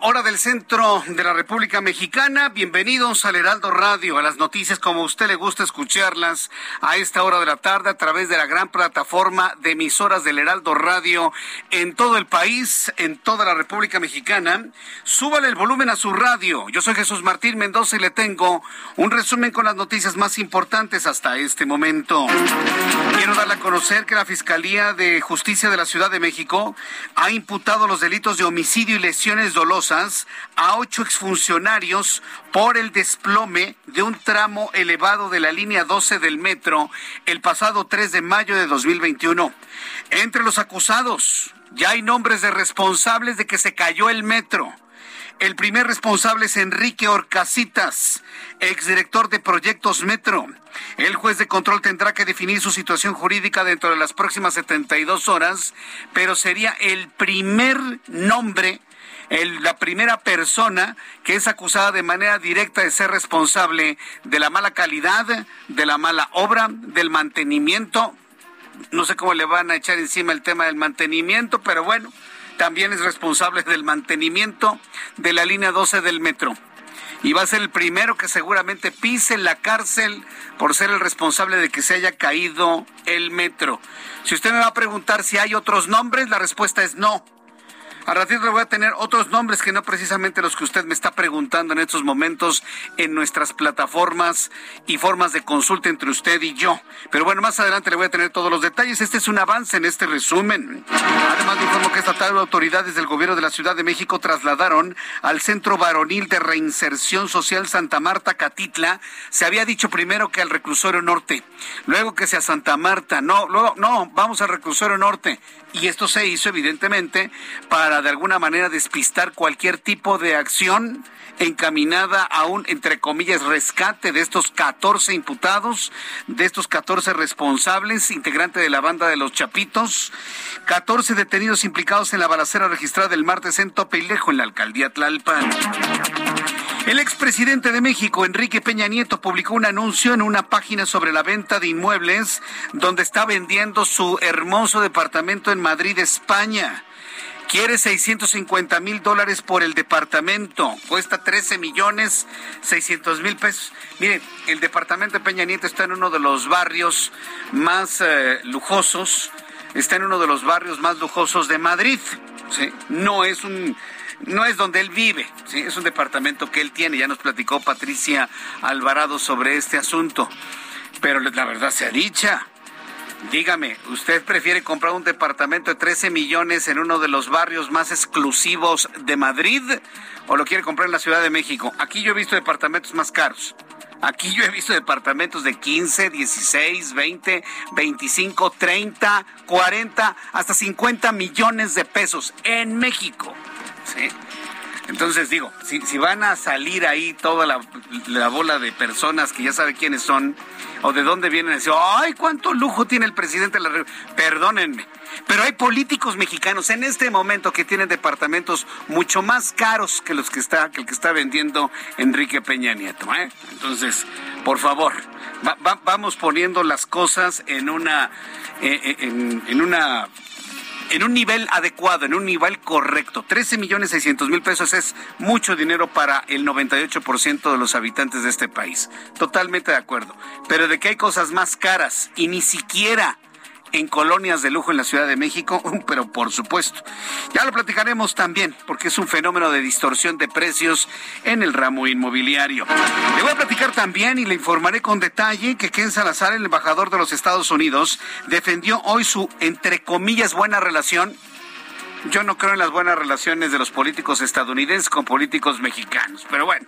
Hora del centro de la República Mexicana. Bienvenidos al Heraldo Radio, a las noticias como usted le gusta escucharlas a esta hora de la tarde a través de la gran plataforma de emisoras del Heraldo Radio en todo el país, en toda la República Mexicana. Súbale el volumen a su radio. Yo soy Jesús Martín Mendoza y le tengo un resumen con las noticias más importantes hasta este momento. Quiero darle a conocer que la Fiscalía de Justicia de la Ciudad de México ha imputado los delitos de homicidio y dolosas a ocho exfuncionarios por el desplome de un tramo elevado de la línea 12 del metro el pasado 3 de mayo de 2021. Entre los acusados ya hay nombres de responsables de que se cayó el metro. El primer responsable es Enrique Orcasitas, exdirector de Proyectos Metro. El juez de control tendrá que definir su situación jurídica dentro de las próximas 72 horas, pero sería el primer nombre, el- la primera persona que es acusada de manera directa de ser responsable de la mala calidad, de la mala obra, del mantenimiento. No sé cómo le van a echar encima el tema del mantenimiento, pero bueno, también es responsable del mantenimiento de la línea 12 del metro y va a ser el primero que seguramente pise la cárcel por ser el responsable de que se haya caído el metro. Si usted me va a preguntar si hay otros nombres, la respuesta es no. A ratito le voy a tener otros nombres que no precisamente los que usted me está preguntando en estos momentos en nuestras plataformas y formas de consulta entre usted y yo. Pero bueno, más adelante le voy a tener todos los detalles. Este es un avance en este resumen. Le informo que esta tarde autoridades del gobierno de la Ciudad de México trasladaron al Centro Varonil de Reinserción Social Santa Marta Catitla. Se había dicho primero que al reclusorio norte, luego que sea Santa Marta. No, luego, no, vamos al reclusorio norte. Y esto se hizo evidentemente para de alguna manera despistar cualquier tipo de acción encaminada a un, entre comillas, rescate de estos 14 imputados, de estos 14 responsables, integrante de la banda de los Chapitos, 14 detenidos implicados en la balacera registrada el martes en Topeilejo, en la alcaldía Tlalpan. El expresidente de México, Enrique Peña Nieto, publicó un anuncio en una página sobre la venta de inmuebles donde está vendiendo su hermoso departamento en Madrid, España. Quiere 650 mil dólares por el departamento. Cuesta 13 millones 600 mil pesos. Miren, el departamento de Peña Nieto está en uno de los barrios más eh, lujosos. Está en uno de los barrios más lujosos de Madrid. No es un no es donde él vive, ¿sí? es un departamento que él tiene. Ya nos platicó Patricia Alvarado sobre este asunto. Pero la verdad sea dicha. Dígame, ¿usted prefiere comprar un departamento de 13 millones en uno de los barrios más exclusivos de Madrid o lo quiere comprar en la Ciudad de México? Aquí yo he visto departamentos más caros. Aquí yo he visto departamentos de 15, 16, 20, 25, 30, 40, hasta 50 millones de pesos en México. ¿sí? Entonces digo, si, van a salir ahí toda la, la, bola de personas que ya sabe quiénes son o de dónde vienen, ay, cuánto lujo tiene el presidente de la República. Perdónenme, pero hay políticos mexicanos en este momento que tienen departamentos mucho más caros que los que está que el que está vendiendo Enrique Peña Nieto. ¿eh? Entonces, por favor, vamos poniendo las cosas en una eh, eh, en una en un nivel adecuado, en un nivel correcto. 13 millones 600 mil pesos es mucho dinero para el 98% de los habitantes de este país. Totalmente de acuerdo. Pero de que hay cosas más caras y ni siquiera en colonias de lujo en la Ciudad de México, pero por supuesto. Ya lo platicaremos también, porque es un fenómeno de distorsión de precios en el ramo inmobiliario. Le voy a platicar también y le informaré con detalle que Ken Salazar, el embajador de los Estados Unidos, defendió hoy su, entre comillas, buena relación yo no creo en las buenas relaciones de los políticos estadounidenses con políticos mexicanos. Pero bueno,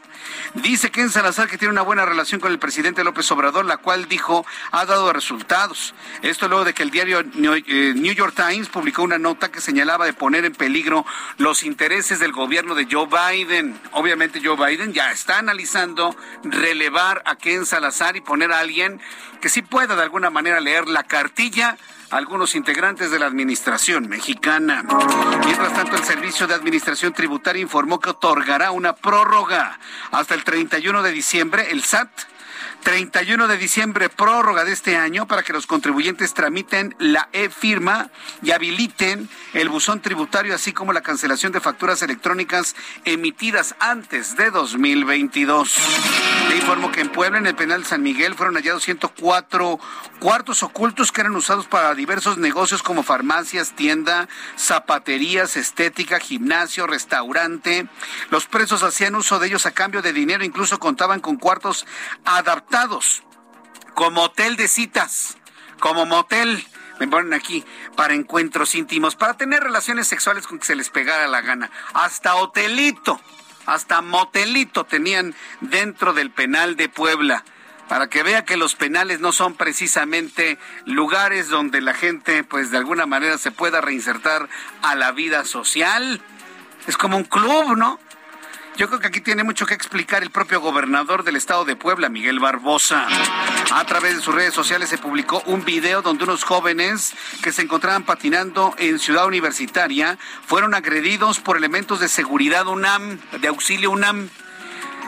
dice Ken Salazar que tiene una buena relación con el presidente López Obrador, la cual dijo ha dado resultados. Esto luego de que el diario New eh, York Times publicó una nota que señalaba de poner en peligro los intereses del gobierno de Joe Biden. Obviamente Joe Biden ya está analizando relevar a Ken Salazar y poner a alguien que sí pueda de alguna manera leer la cartilla algunos integrantes de la administración mexicana. Mientras tanto, el Servicio de Administración Tributaria informó que otorgará una prórroga hasta el 31 de diciembre. El SAT 31 de diciembre, prórroga de este año para que los contribuyentes tramiten la e-firma y habiliten el buzón tributario, así como la cancelación de facturas electrónicas emitidas antes de 2022. Le informo que en Puebla, en el penal San Miguel, fueron hallados 104 cuartos ocultos que eran usados para diversos negocios como farmacias, tienda, zapaterías, estética, gimnasio, restaurante. Los presos hacían uso de ellos a cambio de dinero, incluso contaban con cuartos adaptados como hotel de citas, como motel, me ponen aquí, para encuentros íntimos, para tener relaciones sexuales con que se les pegara la gana. Hasta hotelito, hasta motelito tenían dentro del penal de Puebla. Para que vea que los penales no son precisamente lugares donde la gente, pues de alguna manera, se pueda reinsertar a la vida social. Es como un club, ¿no? Yo creo que aquí tiene mucho que explicar el propio gobernador del estado de Puebla, Miguel Barbosa. A través de sus redes sociales se publicó un video donde unos jóvenes que se encontraban patinando en Ciudad Universitaria fueron agredidos por elementos de seguridad UNAM, de auxilio UNAM.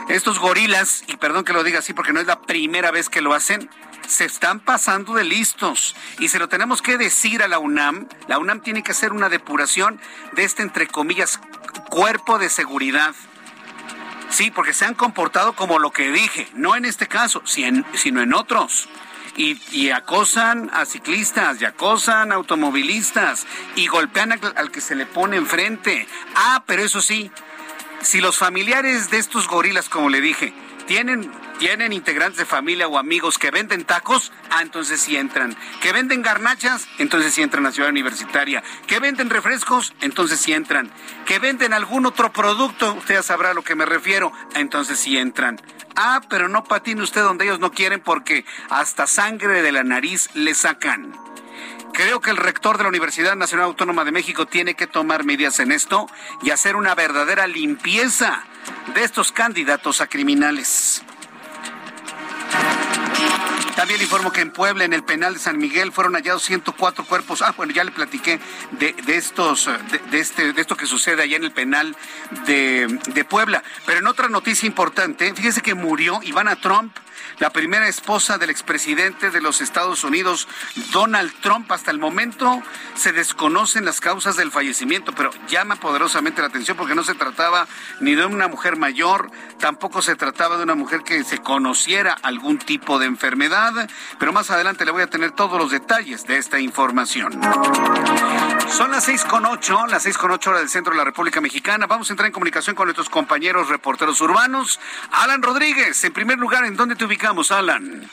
Estos gorilas, y perdón que lo diga así porque no es la primera vez que lo hacen, se están pasando de listos y se lo tenemos que decir a la UNAM. La UNAM tiene que hacer una depuración de este, entre comillas, cuerpo de seguridad. Sí, porque se han comportado como lo que dije, no en este caso, sino en otros. Y, acosan a ciclistas y acosan a automovilistas y golpean al, que se le pone enfrente. Ah, pero eso sí, si los familiares de estos gorilas, como le dije, tienen tienen integrantes de familia o amigos que venden tacos, ah, entonces sí entran. Que venden garnachas, entonces sí entran a Ciudad Universitaria. Que venden refrescos, entonces sí entran. Que venden algún otro producto, usted ya sabrá a lo que me refiero, entonces sí entran. Ah, pero no patine usted donde ellos no quieren porque hasta sangre de la nariz le sacan. Creo que el rector de la Universidad Nacional Autónoma de México tiene que tomar medidas en esto y hacer una verdadera limpieza de estos candidatos a criminales. También informo que en Puebla, en el penal de San Miguel, fueron hallados 104 cuerpos. Ah, bueno, ya le platiqué de, estos, de, este, de esto que sucede allá en el penal de, de Puebla. Pero en otra noticia importante, fíjese que murió Ivana Trump la primera esposa del expresidente de los Estados Unidos, Donald Trump. Hasta el momento se desconocen las causas del fallecimiento, pero llama poderosamente la atención porque no se trataba ni de una mujer mayor, tampoco se trataba de una mujer que se conociera algún tipo de enfermedad, pero más adelante le voy a tener todos los detalles de esta información. Son las seis con ocho, las seis con ocho horas del centro de la República Mexicana. Vamos a entrar en comunicación con nuestros compañeros reporteros urbanos. Alan Rodríguez, en primer lugar, ¿en dónde te ubicamos, Alan?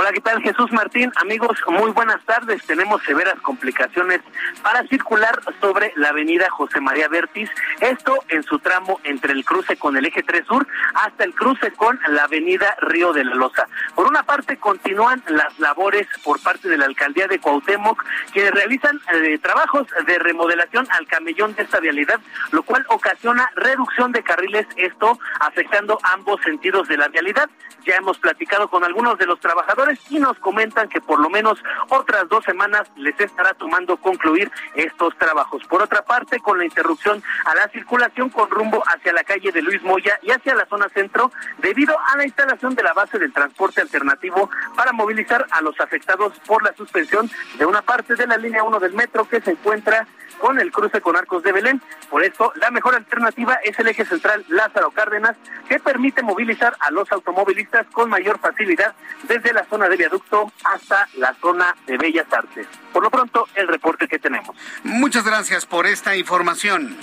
Hola, ¿qué tal Jesús Martín? Amigos, muy buenas tardes. Tenemos severas complicaciones para circular sobre la avenida José María Vértiz, esto en su tramo entre el cruce con el eje 3 Sur hasta el cruce con la avenida Río de la Loza. Por una parte, continúan las labores por parte de la alcaldía de Cuauhtémoc, que realizan eh, trabajos de remodelación al camellón de esta vialidad, lo cual ocasiona reducción de carriles, esto afectando ambos sentidos de la vialidad. Ya hemos platicado con algunos de los trabajadores y nos comentan que por lo menos otras dos semanas les estará tomando concluir estos trabajos. Por otra parte, con la interrupción a la circulación con rumbo hacia la calle de Luis Moya y hacia la zona centro, debido a la instalación de la base del transporte alternativo para movilizar a los afectados por la suspensión de una parte de la línea 1 del metro que se encuentra con el cruce con Arcos de Belén. Por esto, la mejor alternativa es el eje central Lázaro Cárdenas, que permite movilizar a los automovilistas con mayor facilidad desde la zona de viaducto hasta la zona de Bellas Artes. Por lo pronto, el reporte que tenemos. Muchas gracias por esta información.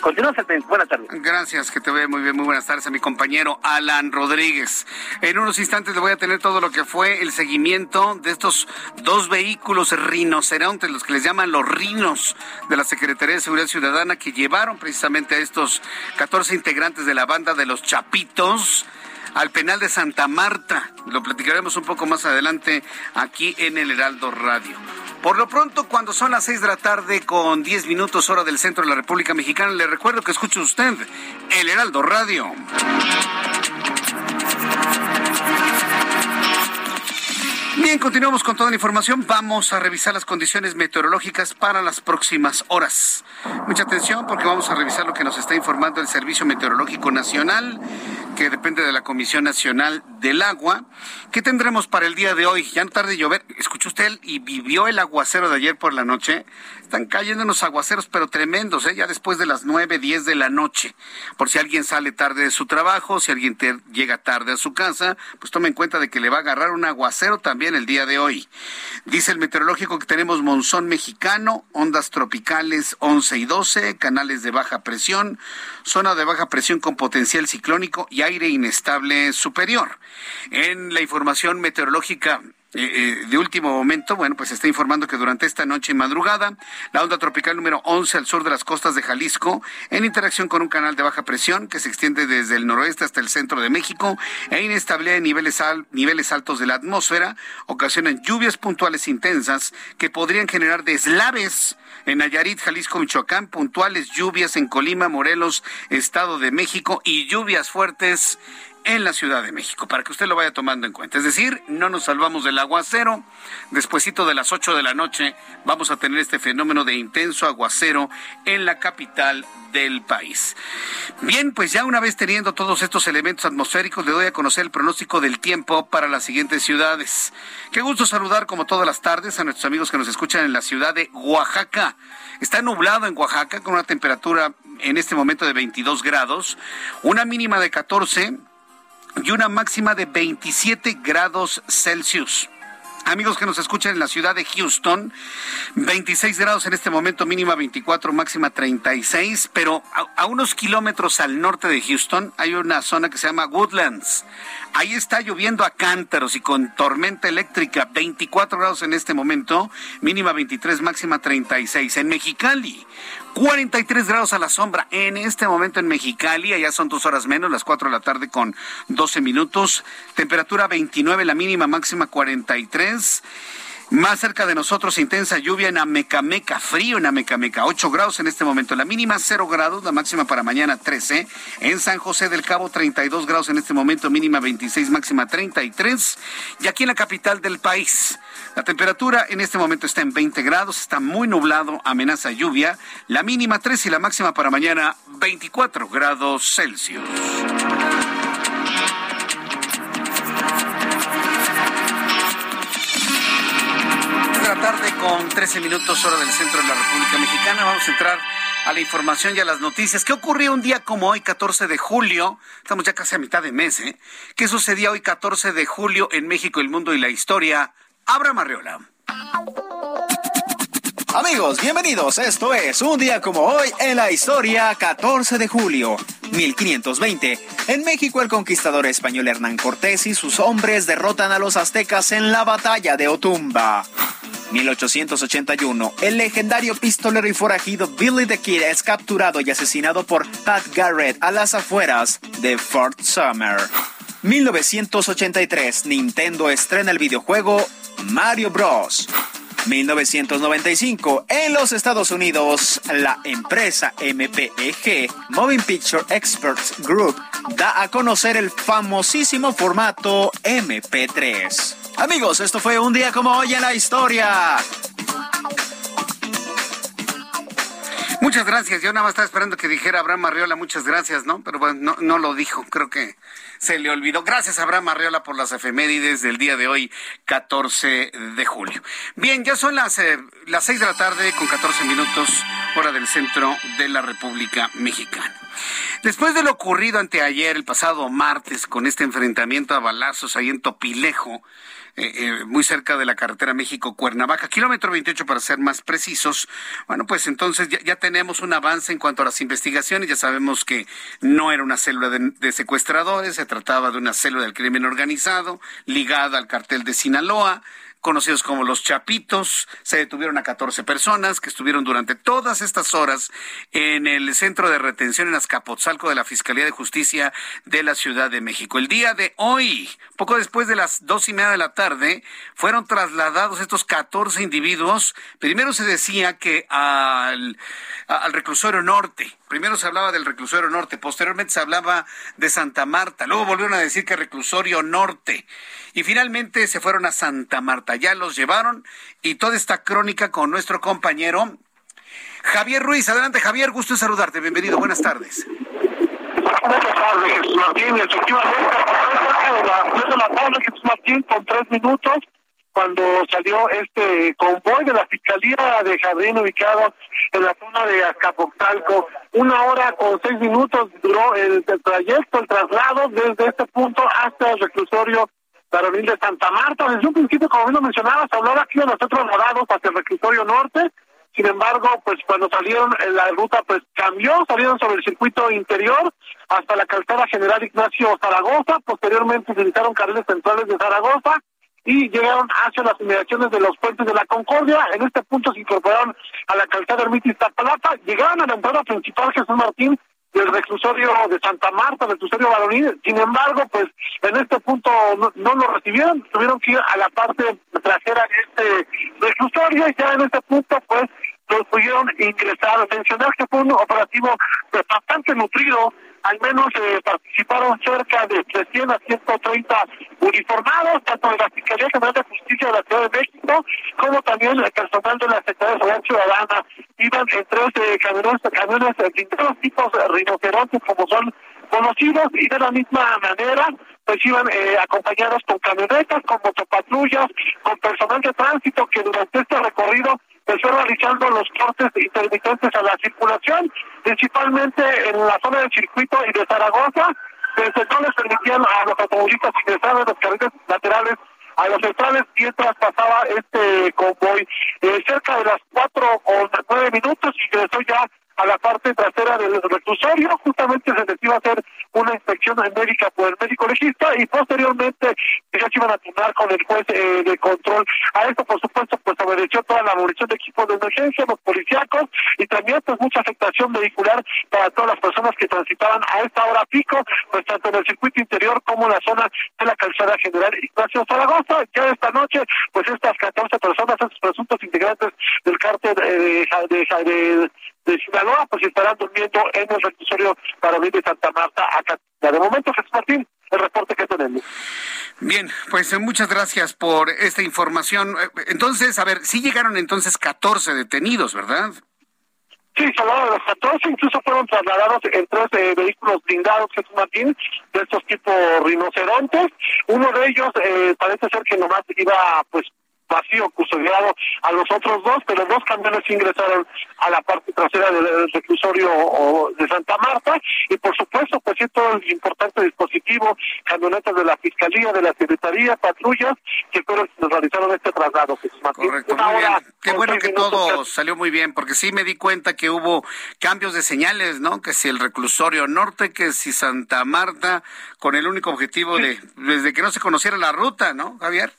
Continúa, Buenas tardes. Gracias, que te vea muy bien. Muy buenas tardes a mi compañero Alan Rodríguez. En unos instantes le voy a tener todo lo que fue el seguimiento de estos dos vehículos rinocerontes, los que les llaman los rinos de la Secretaría de Seguridad Ciudadana, que llevaron precisamente a estos 14 integrantes de la banda de los Chapitos al penal de Santa Marta. Lo platicaremos un poco más adelante aquí en el Heraldo Radio. Por lo pronto, cuando son las seis de la tarde con diez minutos hora del centro de la República Mexicana, le recuerdo que escuche usted el Heraldo Radio. Bien, continuamos con toda la información. Vamos a revisar las condiciones meteorológicas para las próximas horas. Mucha atención porque vamos a revisar lo que nos está informando el Servicio Meteorológico Nacional, que depende de la Comisión Nacional del Agua. ¿Qué tendremos para el día de hoy? Ya no tarde llover. ¿Escuchó usted y vivió el aguacero de ayer por la noche? Están cayendo unos aguaceros, pero tremendos, ¿eh? ya después de las nueve, diez de la noche. Por si alguien sale tarde de su trabajo, si alguien llega tarde a su casa, pues tome en cuenta de que le va a agarrar un aguacero también el día de hoy. Dice el meteorológico que tenemos monzón mexicano, ondas tropicales 11 y 12, canales de baja presión, zona de baja presión con potencial ciclónico y aire inestable superior. En la información meteorológica eh, eh, de último momento, bueno, pues está informando que durante esta noche y madrugada, la onda tropical número 11 al sur de las costas de Jalisco, en interacción con un canal de baja presión que se extiende desde el noroeste hasta el centro de México, e inestabilidad en niveles, niveles altos de la atmósfera, ocasionan lluvias puntuales intensas que podrían generar deslaves en Nayarit, Jalisco, Michoacán, puntuales lluvias en Colima, Morelos, Estado de México y lluvias fuertes en la Ciudad de México, para que usted lo vaya tomando en cuenta. Es decir, no nos salvamos del aguacero. Despuésito de las 8 de la noche vamos a tener este fenómeno de intenso aguacero en la capital del país. Bien, pues ya una vez teniendo todos estos elementos atmosféricos, le doy a conocer el pronóstico del tiempo para las siguientes ciudades. Qué gusto saludar como todas las tardes a nuestros amigos que nos escuchan en la ciudad de Oaxaca. Está nublado en Oaxaca con una temperatura en este momento de 22 grados, una mínima de 14 y una máxima de 27 grados Celsius. Amigos que nos escuchan en la ciudad de Houston, 26 grados en este momento, mínima 24, máxima 36, pero a, unos kilómetros al norte de Houston hay una zona que se llama Woodlands. Ahí está lloviendo a cántaros y con tormenta eléctrica, 24 grados en este momento, mínima 23, máxima 36. En Mexicali, 43 grados a la sombra en este momento en Mexicali, allá son dos horas menos, las 4 de la tarde con 12 minutos, temperatura 29, la mínima máxima 43. Más cerca de nosotros, intensa lluvia en Amecameca, frío en Amecameca, 8 grados en este momento, la mínima 0 grados, la máxima para mañana 13. En San José del Cabo, 32 grados en este momento, mínima 26, máxima 33. Y aquí en la capital del país, la temperatura en este momento está en 20 grados, está muy nublado, amenaza lluvia, la mínima 3 y la máxima para mañana 24 grados Celsius. Con 13 minutos hora del centro de la República Mexicana. Vamos a entrar a la información y a las noticias. ¿Qué ocurrió un día como hoy, 14 de julio? Estamos ya casi a mitad de mes, ¿eh? ¿Qué sucedía hoy, 14 de julio, en México, el mundo y la historia? Abra Marriola. Amigos, bienvenidos. Esto es un día como hoy en la historia, 14 de julio. 1520. En México, el conquistador español Hernán Cortés y sus hombres derrotan a los aztecas en la batalla de Otumba. 1881. El legendario pistolero y forajido Billy the Kid es capturado y asesinado por Pat Garrett a las afueras de Fort Summer. 1983. Nintendo estrena el videojuego Mario Bros. 1995, en los Estados Unidos, la empresa MPEG, Moving Picture Experts Group, da a conocer el famosísimo formato MP3. Amigos, esto fue un día como hoy en la historia. Muchas gracias. Yo nada más estaba esperando que dijera Abraham Arriola muchas gracias, ¿no? Pero bueno, no, no lo dijo. Creo que se le olvidó. Gracias, Abraham Arriola, por las efemérides del día de hoy, 14 de julio. Bien, ya son las, eh, las 6 de la tarde con 14 minutos, hora del centro de la República Mexicana. Después de lo ocurrido anteayer, el pasado martes, con este enfrentamiento a balazos ahí en Topilejo, eh, eh, muy cerca de la carretera México-Cuernavaca, kilómetro 28 para ser más precisos. Bueno, pues entonces ya, tenemos un avance en cuanto a las investigaciones. Ya sabemos que no era una célula de, de secuestradores, se trataba de una célula del crimen organizado ligada al cartel de Sinaloa conocidos como los Chapitos. Se detuvieron a 14 personas que estuvieron durante todas estas horas en el centro de retención en Azcapotzalco de la Fiscalía de Justicia de la Ciudad de México. El día de hoy, poco después de las dos y media de la tarde, fueron trasladados estos 14 individuos. Primero se decía que al, al reclusorio norte, primero se hablaba del reclusorio norte, posteriormente se hablaba de Santa Marta, luego volvieron a decir que reclusorio norte y finalmente se fueron a Santa Marta. Ya los llevaron y toda esta crónica con nuestro compañero Javier Ruiz. Adelante Javier, gusto en saludarte. Bienvenido, buenas tardes. Buenas tardes, Jesús Martín. Efectivamente, Jesús Martín, con tres minutos, cuando salió este convoy de la Fiscalía de Jardín ubicado en la zona de Azcapotzalco. Una hora con seis minutos duró el, trayecto, el traslado desde este punto hasta el reclusorio Varonil de Santa Marta. Desde un principio, como bien lo mencionabas, hablaba aquí de los otros rodados hacia el reclusorio norte. Sin embargo, pues cuando salieron, eh, la ruta pues cambió, salieron sobre el circuito interior hasta la calzada General Ignacio Zaragoza, posteriormente utilizaron carriles centrales de Zaragoza y llegaron hacia las inmediaciones de los puentes de la Concordia. En este punto se incorporaron a la calzada Ermita Iztapalapa, llegaron a la entrada principal Jesús Martín del reclusorio de Santa Marta, del reclusorio varonil. Sin embargo, pues en este punto no, lo recibieron, tuvieron que ir a la parte trasera de este reclusorio y ya en este punto pues los pudieron ingresar. Mencionar que fue un operativo bastante nutrido al menos eh, participaron cerca de 300 a 130 uniformados, tanto de la Fiscalía General de Justicia de la Ciudad de México, como también el personal de la Secretaría de Seguridad Ciudadana. Iban en tres eh, camiones, camiones de distintos tipos de rinocerontes, como son conocidos, y de la misma manera pues iban eh, acompañados con camionetas, con motopatrullas, con personal de tránsito que durante este recorrido empezó realizando los cortes intermitentes a la circulación, principalmente en la zona del circuito y de Zaragoza, desde no les permitían a los automovilistas ingresar en los carriles laterales a los centrales mientras pasaba este convoy. Eh, cerca de las cuatro o nueve minutos ingresó ya a la parte trasera del reclusorio. Justamente se les iba a hacer una inspección médica por el médico legista y posteriormente ya se iban a turnar con el juez eh, de control. A esto, por supuesto, pues obedeció toda la movilización de equipos de emergencia, los policíacos y también pues mucha afectación vehicular para todas las personas que transitaban a esta hora pico, pues tanto en el circuito interior como en la zona de la calzada general Ignacio Zaragoza. Ya esta noche, pues estas 14 personas, estos presuntos integrantes del cártel eh, de, de, de de Sinaloa, pues estarán durmiendo en el reclusorio para de Santa Marta, acá. De momento, Jesús Martín, el reporte que tenemos. Bien, pues eh, muchas gracias por esta información. Eh, entonces, a ver, sí llegaron entonces 14 detenidos, ¿verdad? Sí, se de los 14, incluso fueron trasladados en tres eh, vehículos blindados, Jesús Martín, de estos tipos rinocerontes. Uno de ellos parece ser que nomás iba, pues, vacío custodiado a los otros dos, pero dos camiones ingresaron a la parte trasera del reclusorio de Santa Marta y por supuesto pues sí todo el importante dispositivo, camionetas de la Fiscalía, de la Secretaría, patrullas que fueron quienes realizaron este traslado. Correcto, muy bien. Qué bueno que todo salió muy bien, porque sí me di cuenta que hubo cambios de señales, ¿no? Que si el reclusorio norte, que si Santa Marta, con el único objetivo de, desde que no se conociera la ruta, ¿no, Javier?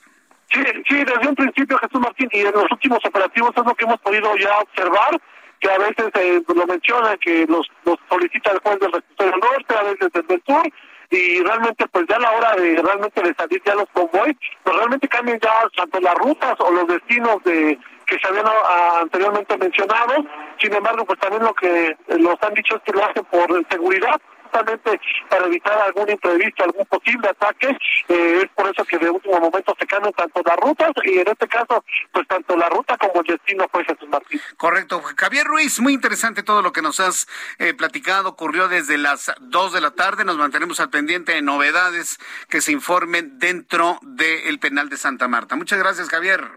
Sí, sí, desde un principio, Jesús Martín, y en los últimos operativos es lo que hemos podido ya observar, que a veces eh, lo menciona, que los, los solicita el juez del norte, a veces desde el sur, y realmente pues ya a la hora de realmente de salir ya los convoys, pues realmente cambian ya tanto las rutas o los destinos de que se habían ah, anteriormente mencionado, sin embargo pues también lo que nos han dicho es que lo hacen por seguridad, justamente para evitar algún imprevisto, algún posible ataque. Eh, es por eso que de último momento se cambian tanto las rutas y en este caso, pues tanto la ruta como el destino fue Jesús Martín. Correcto. Javier Ruiz, muy interesante todo lo que nos has eh, platicado. Ocurrió desde las 2 de la tarde. Nos mantenemos al pendiente de novedades que se informen dentro del penal de Santa Marta. Muchas gracias, Javier.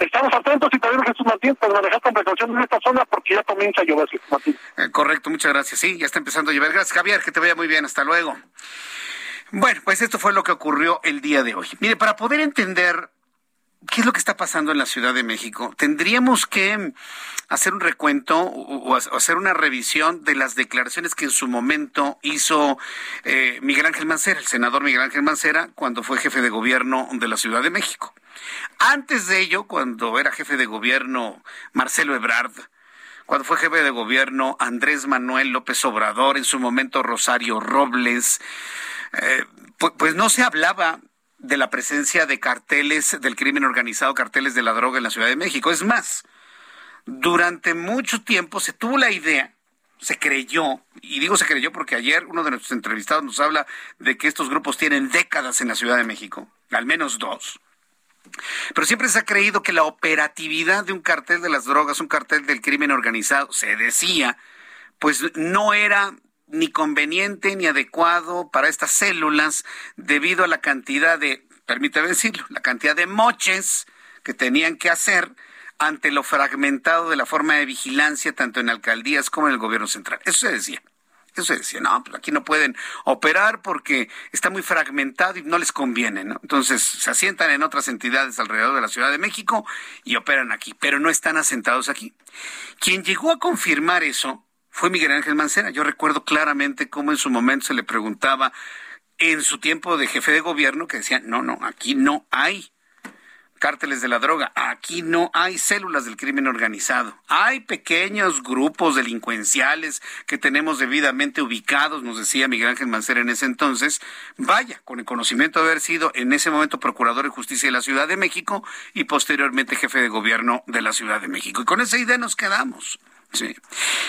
Estamos atentos y también Jesús Martín, pues manejar con precaución en esta zona porque ya comienza a llover, Jesús Martín. Eh, correcto, muchas gracias. Sí, ya está empezando a llover. Gracias, Javier, que te vaya muy bien. Hasta luego. Bueno, pues esto fue lo que ocurrió el día de hoy. Mire, para poder entender qué es lo que está pasando en la Ciudad de México, tendríamos que hacer un recuento o hacer una revisión de las declaraciones que en su momento hizo eh, Miguel Ángel Mancera, el senador Miguel Ángel Mancera, cuando fue jefe de gobierno de la Ciudad de México. Antes de ello, cuando era jefe de gobierno Marcelo Ebrard, cuando fue jefe de gobierno Andrés Manuel López Obrador, en su momento Rosario Robles, eh, pues no se hablaba de la presencia de carteles del crimen organizado, carteles de la droga en la Ciudad de México. Es más, durante mucho tiempo se tuvo la idea, se creyó, y digo se creyó porque ayer uno de nuestros entrevistados nos habla de que estos grupos tienen décadas en la Ciudad de México, al menos dos pero siempre se ha creído que la operatividad de un cartel de las drogas, un cartel del crimen organizado, se decía, pues no era ni conveniente ni adecuado para estas células debido a la cantidad de, permítame decirlo, la cantidad de moches que tenían que hacer ante lo fragmentado de la forma de vigilancia tanto en alcaldías como en el gobierno central. Eso se decía. Eso se decía, no, pues aquí no pueden operar porque está muy fragmentado y no les conviene, ¿no? Entonces se asientan en otras entidades alrededor de la Ciudad de México y operan aquí, pero no están asentados aquí. Quien llegó a confirmar eso fue Miguel Ángel Mancera. Yo recuerdo claramente cómo en su momento se le preguntaba en su tiempo de jefe de gobierno que decía, no, no, aquí no hay cárteles de la droga. Aquí no hay células del crimen organizado. Hay pequeños grupos delincuenciales que tenemos debidamente ubicados, nos decía Miguel Ángel Mancera en ese entonces. Vaya, con el conocimiento de haber sido en ese momento procurador de justicia de la Ciudad de México y posteriormente jefe de gobierno de la Ciudad de México. Y con esa idea nos quedamos. Sí.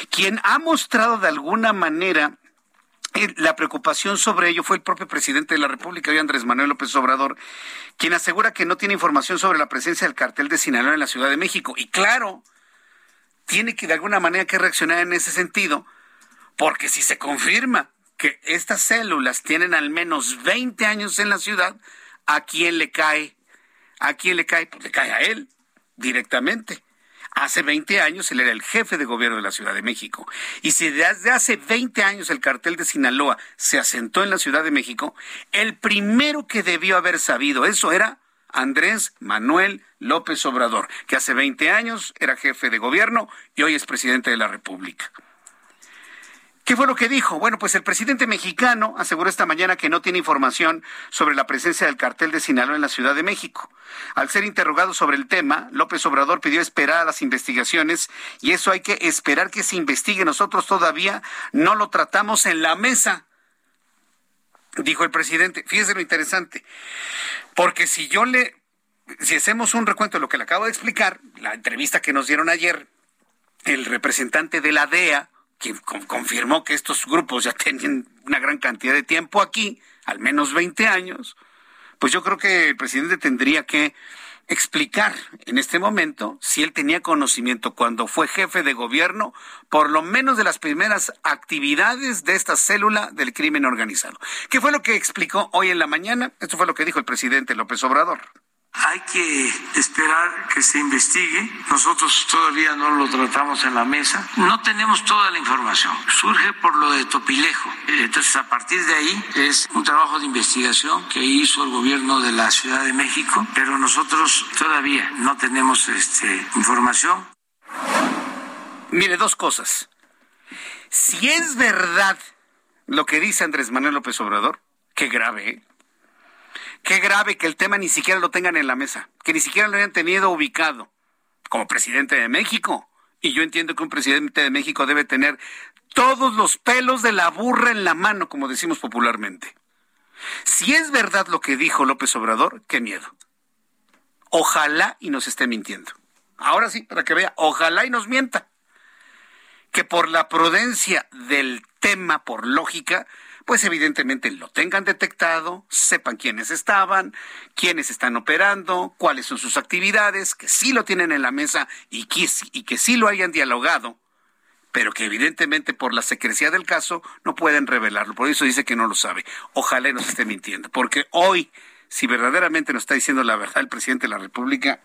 Quien ha mostrado de alguna manera la preocupación sobre ello fue el propio presidente de la República, hoy Andrés Manuel López Obrador, quien asegura que no tiene información sobre la presencia del cartel de Sinaloa en la Ciudad de México. Y claro, tiene que de alguna manera que reaccionar en ese sentido, porque si se confirma que estas células tienen al menos 20 años en la ciudad, ¿a quién le cae? ¿A quién le cae? Pues le cae a él directamente. Hace 20 años él era el jefe de gobierno de la Ciudad de México. Y si desde hace 20 años el cartel de Sinaloa se asentó en la Ciudad de México, el primero que debió haber sabido eso era Andrés Manuel López Obrador, que hace 20 años era jefe de gobierno y hoy es presidente de la República. ¿Qué fue lo que dijo? Bueno, pues el presidente mexicano aseguró esta mañana que no tiene información sobre la presencia del cartel de Sinaloa en la Ciudad de México. Al ser interrogado sobre el tema, López Obrador pidió esperar a las investigaciones y eso hay que esperar que se investigue. Nosotros todavía no lo tratamos en la mesa, dijo el presidente. Fíjese lo interesante, porque si yo le, si hacemos un recuento de lo que le acabo de explicar, la entrevista que nos dieron ayer, el representante de la DEA, quien confirmó que estos grupos ya tenían una gran cantidad de tiempo aquí, al menos 20 años, pues yo creo que el presidente tendría que explicar en este momento si él tenía conocimiento cuando fue jefe de gobierno, por lo menos de las primeras actividades de esta célula del crimen organizado. ¿Qué fue lo que explicó hoy en la mañana? Esto fue lo que dijo el presidente López Obrador. Hay que esperar que se investigue. Nosotros todavía no lo tratamos en la mesa. No tenemos toda la información. Surge por lo de Topilejo. Entonces, a partir de ahí es un trabajo de investigación que hizo el gobierno de la Ciudad de México, pero nosotros todavía no tenemos este, información. Mire, dos cosas. Si es verdad lo que dice Andrés Manuel López Obrador, qué grave, ¿eh? Qué grave que el tema ni siquiera lo tengan en la mesa, que ni siquiera lo hayan tenido ubicado como presidente de México. Y yo entiendo que un presidente de México debe tener todos los pelos de la burra en la mano, como decimos popularmente. Si es verdad lo que dijo López Obrador, qué miedo. Ojalá y nos esté mintiendo. Ahora sí, para que vea, ojalá y nos mienta. Que por la prudencia del tema, por lógica, pues evidentemente lo tengan detectado, sepan quiénes estaban, quiénes están operando, cuáles son sus actividades, que sí lo tienen en la mesa y que, y que sí lo hayan dialogado, pero que evidentemente por la secrecía del caso no pueden revelarlo. Por eso dice que no lo sabe. Ojalá nos esté mintiendo, porque hoy, si verdaderamente nos está diciendo la verdad el presidente de la República,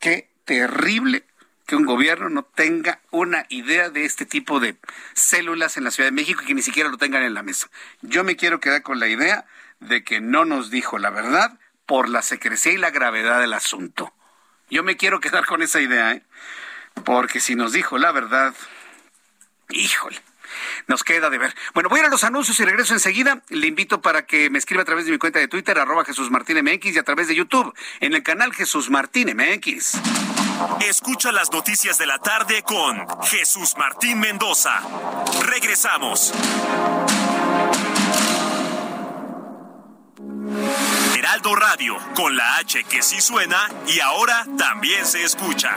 qué terrible que un gobierno no tenga una idea de este tipo de células en la Ciudad de México y que ni siquiera lo tengan en la mesa. Yo me quiero quedar con la idea de que no nos dijo la verdad por la secrecía y la gravedad del asunto. Yo me quiero quedar con esa idea, ¿eh? porque si nos dijo la verdad, híjole. Nos queda de ver. Bueno, voy a ir a los anuncios y regreso enseguida. Le invito para que me escriba a través de mi cuenta de Twitter, arroba Jesús Martín MX, y a través de YouTube, en el canal Jesús Martín MX. Escucha las noticias de la tarde con Jesús Martín Mendoza. Regresamos. Heraldo Radio, con la H que sí suena y ahora también se escucha.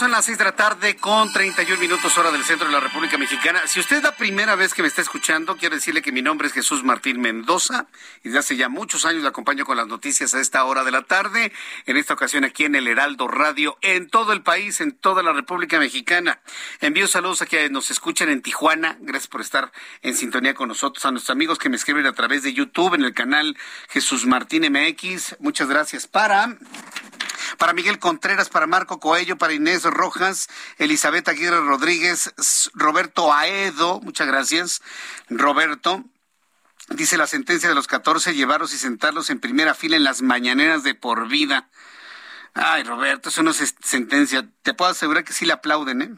Son las seis de la tarde con 31 minutos hora del centro de la República Mexicana. Si usted es la primera vez que me está escuchando, quiero decirle que mi nombre es Jesús Martín Mendoza y desde hace ya muchos años le acompaño con las noticias a esta hora de la tarde. En esta ocasión aquí en el Heraldo Radio, en todo el país, en toda la República Mexicana. Envío saludos a quienes nos escuchan en Tijuana. Gracias por estar en sintonía con nosotros. A nuestros amigos que me escriben a través de YouTube en el canal Jesús Martín MX. Muchas gracias. Para para Miguel Contreras, para Marco Coello, para Inés Rojas, Elizabeth Aguirre Rodríguez, Roberto Aedo, muchas gracias, Roberto. Dice la sentencia de los 14, llevarlos y sentarlos en primera fila en las mañaneras de por vida. Ay, Roberto, eso no es sentencia. Te puedo asegurar que sí le aplauden, ¿eh?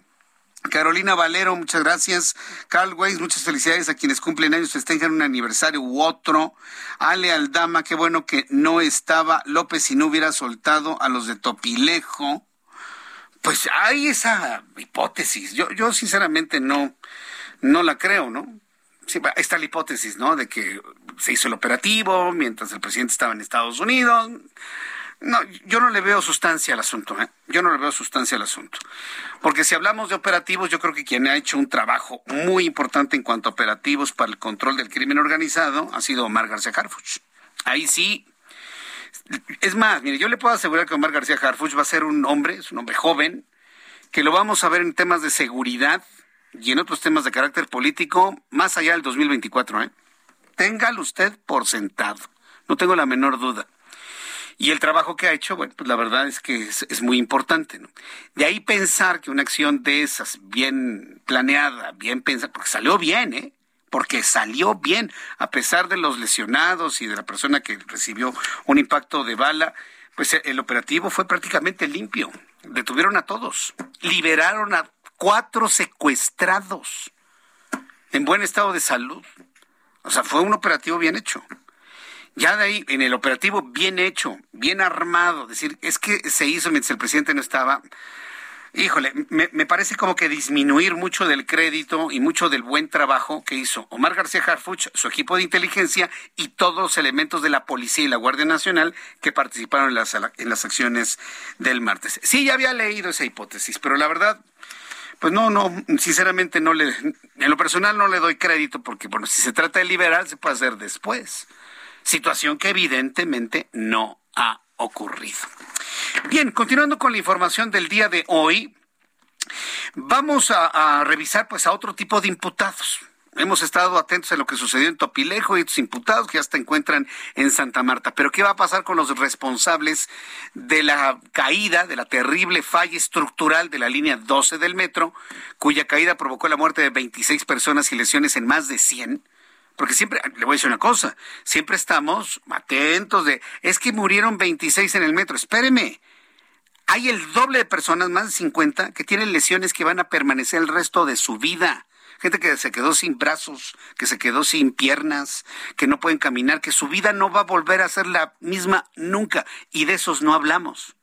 Carolina Valero, muchas gracias. Carl Weiss, muchas felicidades a quienes cumplen años, festejan un aniversario u otro. Ale Aldama, qué bueno que no estaba López y no hubiera soltado a los de Topilejo. Pues hay esa hipótesis. Yo, yo sinceramente no, no la creo, ¿no? Sí, está la hipótesis, ¿no? De que se hizo el operativo mientras el presidente estaba en Estados Unidos. No, yo no le veo sustancia al asunto, ¿eh? Yo no le veo sustancia al asunto. Porque si hablamos de operativos, yo creo que quien ha hecho un trabajo muy importante en cuanto a operativos para el control del crimen organizado ha sido Omar García Harfuch. Ahí sí. Es más, mire, yo le puedo asegurar que Omar García Harfuch va a ser un hombre, es un hombre joven, que lo vamos a ver en temas de seguridad y en otros temas de carácter político más allá del 2024, ¿eh? Téngalo usted por sentado. No tengo la menor duda. Y el trabajo que ha hecho, bueno, pues la verdad es que es, muy importante. ¿no? De ahí pensar que una acción de esas, bien planeada, bien pensada, porque salió bien, ¿eh? Porque salió bien, a pesar de los lesionados y de la persona que recibió un impacto de bala, pues el operativo fue prácticamente limpio. Detuvieron a todos, liberaron a cuatro secuestrados en buen estado de salud. O sea, fue un operativo bien hecho. Ya de ahí, en el operativo bien hecho, bien armado, decir, es que se hizo mientras el presidente no estaba. Híjole, me, parece como que disminuir mucho del crédito y mucho del buen trabajo que hizo Omar García Harfuch, su equipo de inteligencia y todos los elementos de la policía y la Guardia Nacional que participaron en las, en las acciones del martes. Sí, ya había leído esa hipótesis, pero la verdad, pues no, no, sinceramente no le, en lo personal no le doy crédito porque, bueno, si se trata de liberar, se puede hacer después situación que evidentemente no ha ocurrido. Bien, continuando con la información del día de hoy, vamos a, revisar pues a otro tipo de imputados. Hemos estado atentos a lo que sucedió en Topilejo y estos imputados que ya se encuentran en Santa Marta. Pero ¿qué va a pasar con los responsables de la caída, de la terrible falla estructural de la línea 12 del metro, cuya caída provocó la muerte de 26 personas y lesiones en más de 100? Porque siempre, le voy a decir una cosa, siempre estamos atentos de, es que murieron 26 en el metro, espéreme. Hay el doble de personas, más de 50, que tienen lesiones que van a permanecer el resto de su vida. Gente que se quedó sin brazos, que se quedó sin piernas, que no pueden caminar, que su vida no va a volver a ser la misma nunca. Y de esos no hablamos.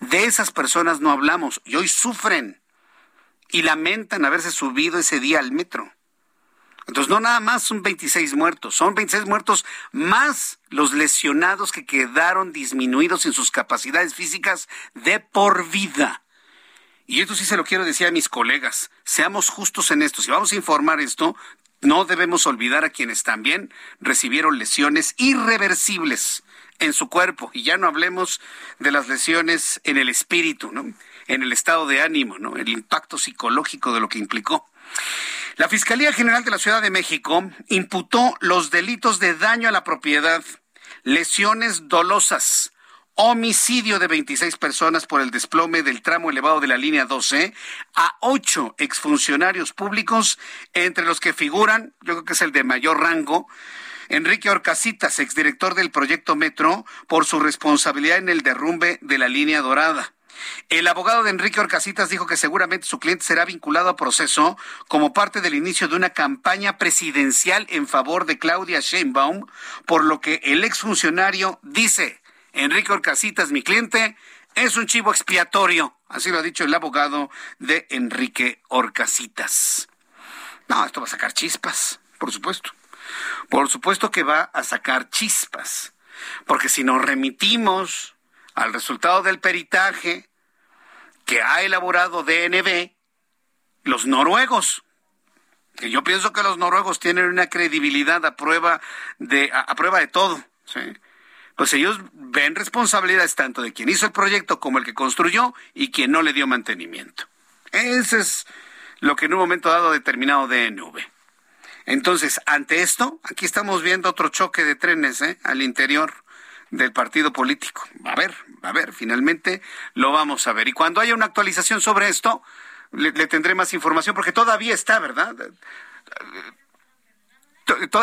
De esas personas no hablamos. Y hoy sufren y lamentan haberse subido ese día al metro. Entonces, no nada más son 26 muertos, son 26 muertos más los lesionados que quedaron disminuidos en sus capacidades físicas de por vida. Y esto sí se lo quiero decir a mis colegas, seamos justos en esto. Si vamos a informar esto, no debemos olvidar a quienes también recibieron lesiones irreversibles en su cuerpo. Y ya no hablemos de las lesiones en el espíritu, ¿no? en el estado de ánimo, ¿no? el impacto psicológico de lo que implicó. La Fiscalía General de la Ciudad de México imputó los delitos de daño a la propiedad, lesiones dolosas, homicidio de 26 personas por el desplome del tramo elevado de la línea 12 a ocho exfuncionarios públicos, entre los que figuran, yo creo que es el de mayor rango, Enrique Orcasitas, exdirector del proyecto Metro, por su responsabilidad en el derrumbe de la línea dorada. El abogado de Enrique Orcasitas dijo que seguramente su cliente será vinculado a proceso como parte del inicio de una campaña presidencial en favor de Claudia Sheinbaum, por lo que el exfuncionario dice, Enrique Orcasitas, mi cliente, es un chivo expiatorio. Así lo ha dicho el abogado de Enrique Orcasitas. No, esto va a sacar chispas, por supuesto. Por supuesto que va a sacar chispas. Porque si nos remitimos al resultado del peritaje que ha elaborado DNB, los noruegos, que yo pienso que los noruegos tienen una credibilidad a prueba de, a, prueba de todo, pues ellos ven responsabilidades tanto de quien hizo el proyecto como el que construyó y quien no le dio mantenimiento. Ese es lo que en un momento dado ha determinado DNV. Entonces, ante esto, aquí estamos viendo otro choque de trenes ¿eh? al interior del partido político. A ver, a ver, finalmente lo vamos a ver. Y cuando haya una actualización sobre esto, le, tendré más información, porque todavía está, ¿verdad?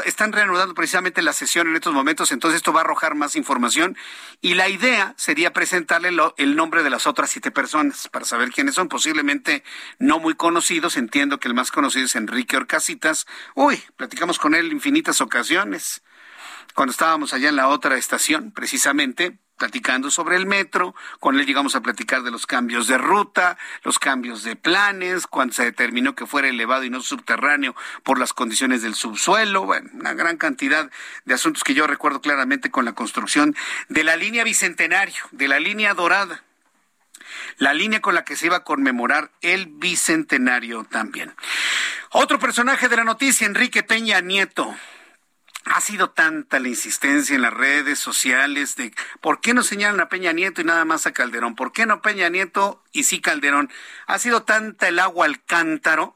Están reanudando precisamente la sesión en estos momentos, entonces esto va a arrojar más información y la idea sería presentarle el nombre de las otras siete personas para saber quiénes son, posiblemente no muy conocidos, entiendo que el más conocido es Enrique Orcasitas. Uy, platicamos con él infinitas ocasiones cuando estábamos allá en la otra estación, precisamente, platicando sobre el metro, con él llegamos a platicar de los cambios de ruta, los cambios de planes, cuando se determinó que fuera elevado y no subterráneo por las condiciones del subsuelo, bueno, una gran cantidad de asuntos que yo recuerdo claramente con la construcción de la línea bicentenario, de la línea dorada. La línea con la que se iba a conmemorar el bicentenario también. Otro personaje de la noticia, Enrique Peña Nieto ha sido tanta la insistencia en las redes sociales de por qué no señalan a Peña Nieto y nada más a Calderón, por qué no Peña Nieto y sí Calderón. Ha sido tanta el agua al cántaro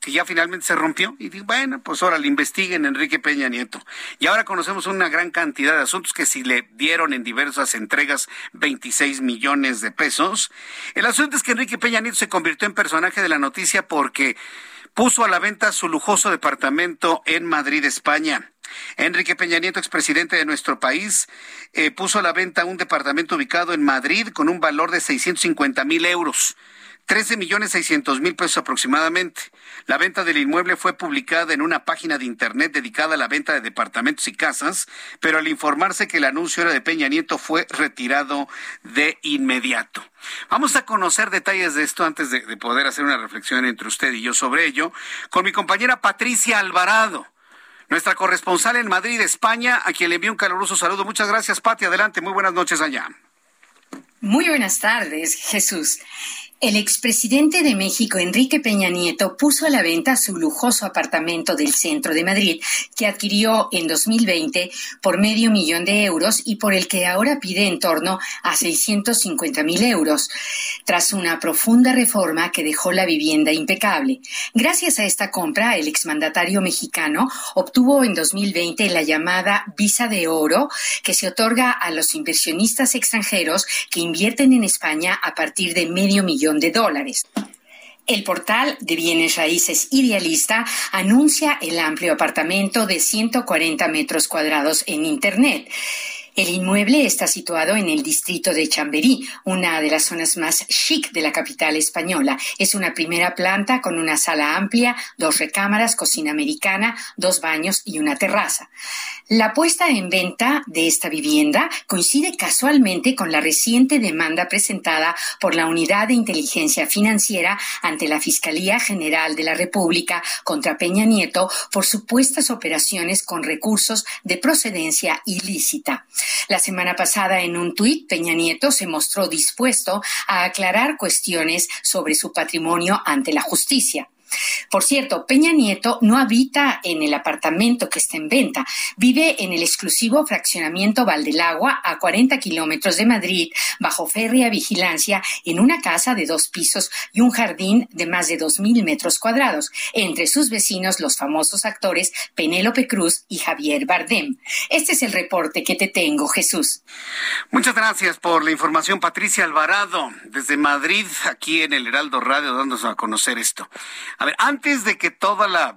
que ya finalmente se rompió y digo, bueno, pues ahora le investiguen Enrique Peña Nieto. Y ahora conocemos una gran cantidad de asuntos que si le dieron en diversas entregas 26 millones de pesos. El asunto es que Enrique Peña Nieto se convirtió en personaje de la noticia porque puso a la venta su lujoso departamento en Madrid, España. Enrique Peña Nieto, expresidente de nuestro país, eh, puso a la venta un departamento ubicado en Madrid con un valor de 650 mil euros. 13 millones 600 mil pesos aproximadamente. La venta del inmueble fue publicada en una página de internet dedicada a la venta de departamentos y casas, pero al informarse que el anuncio era de Peña Nieto fue retirado de inmediato. Vamos a conocer detalles de esto antes de, de poder hacer una reflexión entre usted y yo sobre ello con mi compañera Patricia Alvarado nuestra corresponsal en Madrid, España, a quien le envío un caluroso saludo. Muchas gracias, Pati. Adelante, muy buenas noches allá. Muy buenas tardes, Jesús. El expresidente de México, Enrique Peña Nieto, puso a la venta su lujoso apartamento del centro de Madrid, que adquirió en 2020 por medio millón de euros y por el que ahora pide en torno a 650 mil euros, tras una profunda reforma que dejó la vivienda impecable. Gracias a esta compra, el exmandatario mexicano obtuvo en 2020 la llamada visa de oro, que se otorga a los inversionistas extranjeros que invierten en España a partir de medio millón de dólares. El portal de bienes raíces Idealista anuncia el amplio apartamento de 140 metros cuadrados en Internet. El inmueble está situado en el distrito de Chamberí, una de las zonas más chic de la capital española. Es una primera planta con una sala amplia, dos recámaras, cocina americana, dos baños y una terraza. La puesta en venta de esta vivienda coincide casualmente con la reciente demanda presentada por la Unidad de Inteligencia Financiera ante la Fiscalía General de la República contra Peña Nieto por supuestas operaciones con recursos de procedencia ilícita. La semana pasada, en un tuit, Peña Nieto se mostró dispuesto a aclarar cuestiones sobre su patrimonio ante la justicia. Por cierto, Peña Nieto no habita en el apartamento que está en venta, vive en el exclusivo fraccionamiento Valdelagua, a 40 kilómetros de Madrid, bajo férrea vigilancia, en una casa de dos pisos y un jardín de más de 2.000 metros cuadrados. Entre sus vecinos, los famosos actores Penélope Cruz y Javier Bardem. Este es el reporte que te tengo, Jesús. Muchas gracias por la información, Patricia Alvarado, desde Madrid, aquí en el Heraldo Radio, dándonos a conocer esto. A ver, antes de que toda la...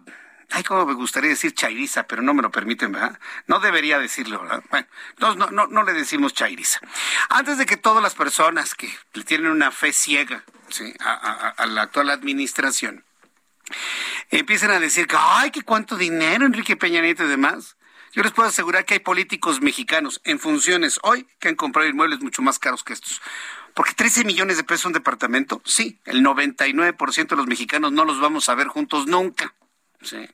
Ay, como me gustaría decir chairiza, pero no me lo permiten, ¿verdad? No debería decirlo, ¿verdad? Bueno, no, no, no le decimos chairiza. Antes de que todas las personas que le tienen una fe ciega a, a la actual administración empiecen a decir que, ay, que cuánto dinero, Enrique Peña Nieto y demás. Yo les puedo asegurar que hay políticos mexicanos en funciones hoy que han comprado inmuebles mucho más caros que estos. Porque 13 millones de pesos un departamento, sí, el 99% de los mexicanos no los vamos a ver juntos nunca. Sí.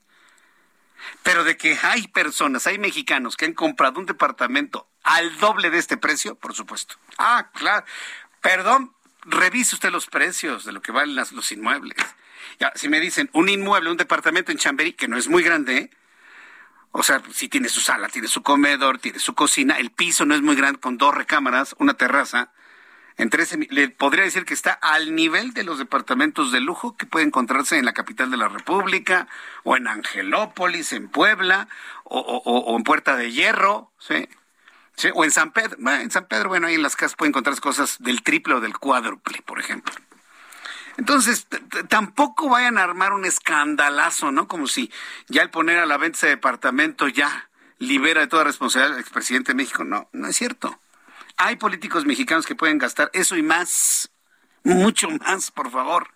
Pero de que hay personas, hay mexicanos que han comprado un departamento al doble de este precio, por supuesto. Ah, claro. Perdón, revise usted los precios de lo que valen los inmuebles. Ya, si me dicen un inmueble, un departamento en Chamberí, que no es muy grande, o sea, si tiene su sala, tiene su comedor, tiene su cocina, el piso no es muy grande, con dos recámaras, una terraza, en 13, le podría decir que está al nivel de los departamentos de lujo que puede encontrarse en la capital de la República, o en Angelópolis, en Puebla, o, en Puerta de Hierro, ¿sí? O en San Pedro. en San Pedro, bueno, ahí en las casas puede encontrarse cosas del triple o del cuádruple, por ejemplo. Entonces, tampoco vayan a armar un escandalazo, ¿no? Como si ya el poner a la venta ese departamento ya libera de toda responsabilidad al expresidente de México. No, no es cierto. Hay políticos mexicanos que pueden gastar eso y más, mucho más, por favor.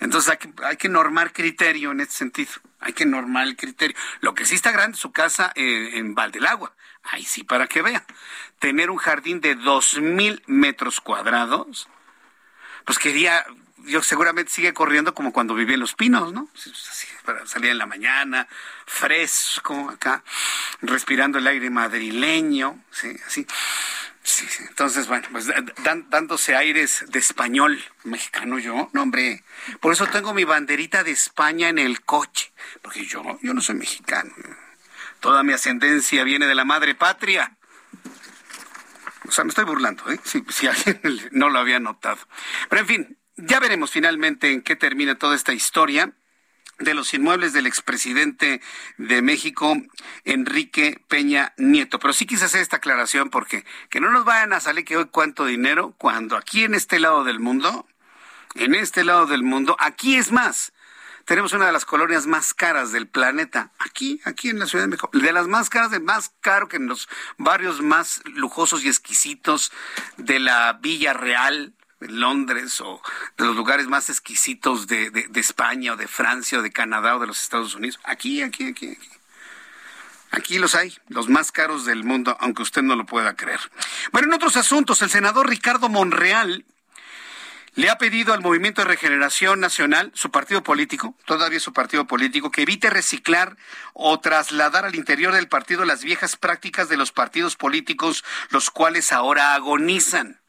Entonces hay que, hay normar criterio en este sentido. Hay que normar el criterio. Lo que sí está grande es su casa eh, en Valdelagua. Ahí sí, para que vea. Tener un jardín de dos mil metros cuadrados. Pues quería, yo seguramente sigue corriendo como cuando vivía en Los Pinos, ¿no? para salir en la mañana, fresco acá, respirando el aire madrileño, sí, así. Sí, entonces, bueno, pues dándose aires de español mexicano yo, no hombre, por eso tengo mi banderita de España en el coche, porque yo, yo no soy mexicano, toda mi ascendencia viene de la madre patria. O sea, me estoy burlando, ¿eh? Si alguien no lo había notado. Pero en fin, ya veremos finalmente en qué termina toda esta historia de los inmuebles del expresidente de México, Enrique Peña Nieto. Pero sí quise hacer esta aclaración porque que no nos vayan a salir que hoy cuánto dinero, cuando aquí en este lado del mundo, en este lado del mundo, aquí es más. Tenemos una de las colonias más caras del planeta, aquí, aquí en la Ciudad de México, de las más caras, de más caro que en los barrios más lujosos y exquisitos de la Villa Real, Londres o de los lugares más exquisitos de, de, España o de Francia o de Canadá o de los Estados Unidos. Aquí, aquí, aquí, aquí. Aquí los hay, los más caros del mundo, aunque usted no lo pueda creer. Bueno, en otros asuntos, el senador Ricardo Monreal le ha pedido al Movimiento de Regeneración Nacional, su partido político, todavía su partido político, que evite reciclar o trasladar al interior del partido las viejas prácticas de los partidos políticos, los cuales ahora agonizan.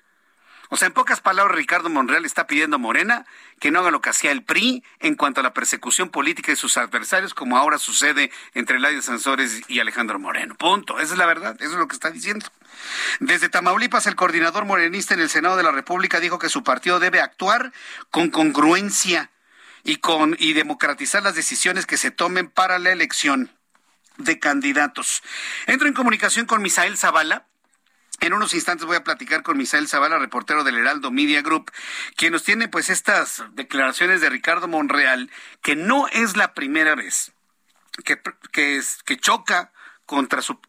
O sea, en pocas palabras, Ricardo Monreal está pidiendo a Morena que no haga lo que hacía el PRI en cuanto a la persecución política de sus adversarios, como ahora sucede entre Eladio Sansores y Alejandro Moreno. Punto. Esa es la verdad. Eso es lo que está diciendo. Desde Tamaulipas, el coordinador morenista en el Senado de la República dijo que su partido debe actuar con congruencia y con y democratizar las decisiones que se tomen para la elección de candidatos. Entro en comunicación con Misael Zavala, en unos instantes voy a platicar con Misael Zavala, reportero del Heraldo Media Group, quien nos tiene pues estas declaraciones de Ricardo Monreal, que no es la primera vez que, choca contra su,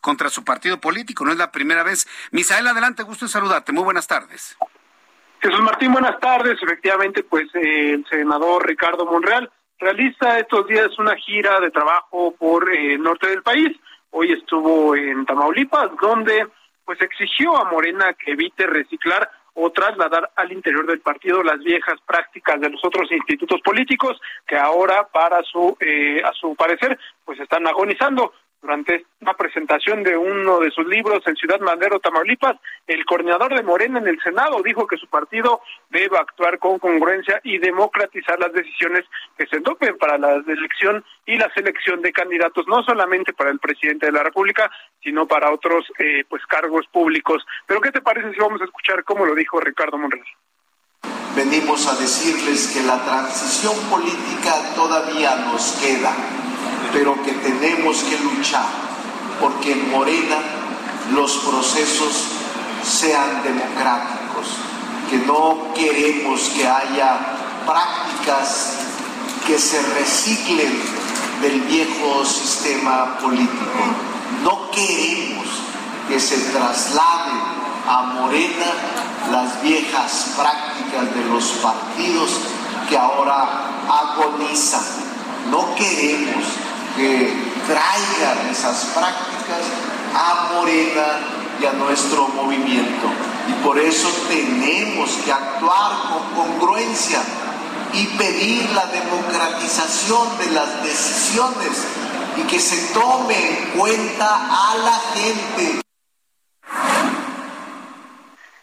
contra su partido político, no es la primera vez. Misael, adelante, gusto en saludarte. Muy buenas tardes. Jesús Martín, buenas tardes. Efectivamente, pues eh, el senador Ricardo Monreal realiza estos días una gira de trabajo por eh, el norte del país. Hoy estuvo en Tamaulipas, donde pues exigió a Morena que evite reciclar o trasladar al interior del partido las viejas prácticas de los otros institutos políticos que ahora para su eh, a su parecer pues están agonizando durante una presentación de uno de sus libros en Ciudad Madero, Tamaulipas, el coordinador de Morena en el Senado dijo que su partido debe actuar con congruencia y democratizar las decisiones que se tomen para la elección y la selección de candidatos, no solamente para el presidente de la República, sino para otros eh, pues cargos públicos. Pero ¿qué te parece si vamos a escuchar cómo lo dijo Ricardo Monreal? Venimos a decirles que la transición política todavía nos queda pero que tenemos que luchar porque en Morena los procesos sean democráticos, que no queremos que haya prácticas que se reciclen del viejo sistema político. No queremos que se trasladen a Morena las viejas prácticas de los partidos que ahora agonizan. No queremos que traigan esas prácticas a Morena y a nuestro movimiento. Y por eso tenemos que actuar con congruencia y pedir la democratización de las decisiones y que se tome en cuenta a la gente.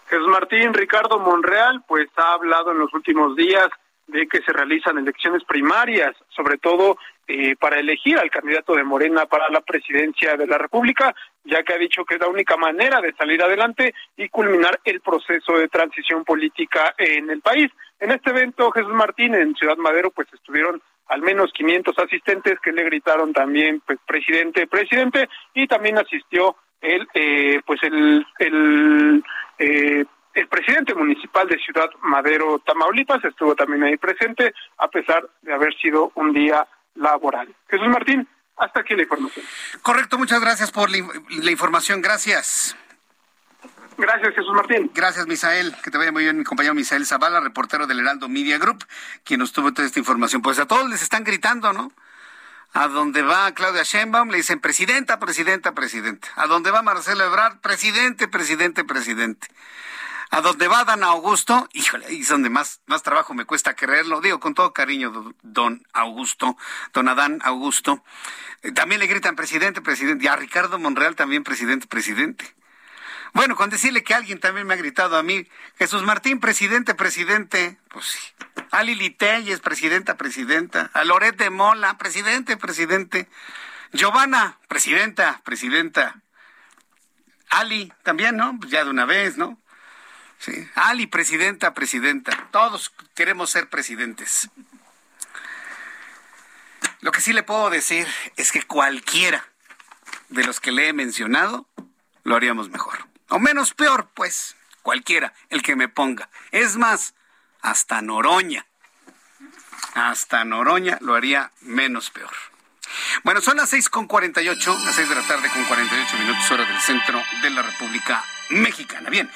Jesús Martín Ricardo Monreal, pues ha hablado en los últimos días de que se realizan elecciones primarias, sobre todo eh, para elegir al candidato de Morena para la presidencia de la República, ya que ha dicho que es la única manera de salir adelante y culminar el proceso de transición política en el país. En este evento, Jesús Martín, en Ciudad Madero, pues estuvieron al menos 500 asistentes que le gritaron también, pues, presidente, presidente, y también asistió el, eh, pues, el, el eh, el presidente municipal de Ciudad Madero, Tamaulipas, estuvo también ahí presente, a pesar de haber sido un día laboral. Jesús Martín, hasta aquí la información. Correcto, muchas gracias por la, información, gracias. Gracias, Jesús Martín. Gracias, Misael. Que te vaya muy bien, mi compañero Misael Zavala, reportero del Heraldo Media Group, quien nos tuvo toda esta información. Pues a todos les están gritando, ¿no? A donde va Claudia Sheinbaum le dicen presidenta, presidenta, presidenta. A donde va Marcelo Ebrard, presidente, presidente, presidente. A donde va Dan Augusto, híjole, ahí es donde más, más trabajo me cuesta creerlo. Digo con todo cariño, don Augusto, don Adán Augusto. Eh, también le gritan presidente, presidente. Y a Ricardo Monreal también presidente, presidente. Bueno, con decirle que alguien también me ha gritado a mí, Jesús Martín, presidente, presidente, pues sí. A Lili presidenta, presidenta. A Loret Mola, presidente, presidente. Giovanna, presidenta, presidenta. Ali, también, ¿no? Pues ya de una vez, ¿no? Ali, presidenta, presidenta. Todos queremos ser presidentes. Lo que sí le puedo decir es que cualquiera de los que le he mencionado lo haríamos mejor. O menos peor, pues, cualquiera, el que me ponga. Es más, hasta Noroña. Hasta Noroña lo haría menos peor. Bueno, son las seis con cuarenta y ocho, las seis de la tarde con cuarenta y ocho minutos hora del centro de la República Mexicana. Bien,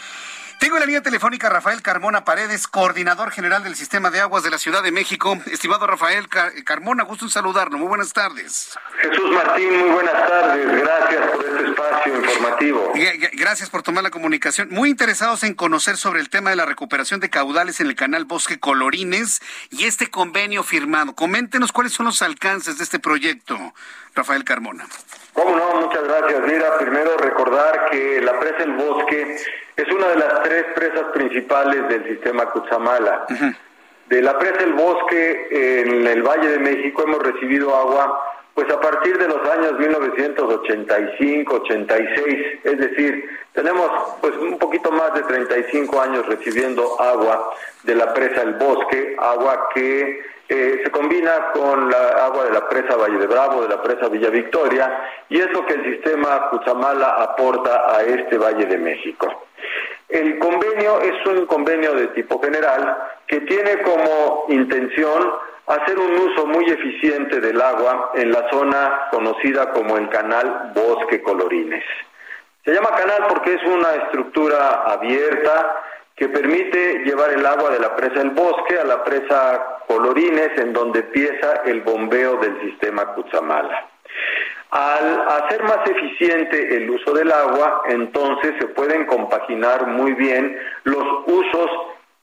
tengo en la línea telefónica Rafael Carmona Paredes, coordinador general del Sistema de Aguas de la Ciudad de México. Estimado Rafael Carmona, gusto en saludarlo. Muy buenas tardes. Jesús Martín, muy buenas tardes. Gracias por este espacio informativo. Gracias por tomar la comunicación. Muy interesados en conocer sobre el tema de la recuperación de caudales en el canal Bosque Colorines y este convenio firmado. Coméntenos cuáles son los alcances de este proyecto, Rafael Carmona. Cómo no, muchas gracias. Mira, primero recordar que la presa El Bosque es una de las tres presas principales del sistema Cutzamala. De la presa El Bosque en el Valle de México hemos recibido agua pues a partir de los años 1985, 86, es decir, tenemos pues un poquito más de 35 años recibiendo agua de la presa El Bosque, agua que eh, se combina con la agua de la presa Valle de Bravo, de la presa Villa Victoria, y es lo que el sistema Cutzamala aporta a este Valle de México. El convenio es un convenio de tipo general que tiene como intención hacer un uso muy eficiente del agua en la zona conocida como el canal Bosque Colorines. Se llama canal porque es una estructura abierta que permite llevar el agua de la presa El Bosque a la presa Colorines, en donde empieza el bombeo del sistema Cutzamala. Al hacer más eficiente el uso del agua, entonces se pueden compaginar muy bien los usos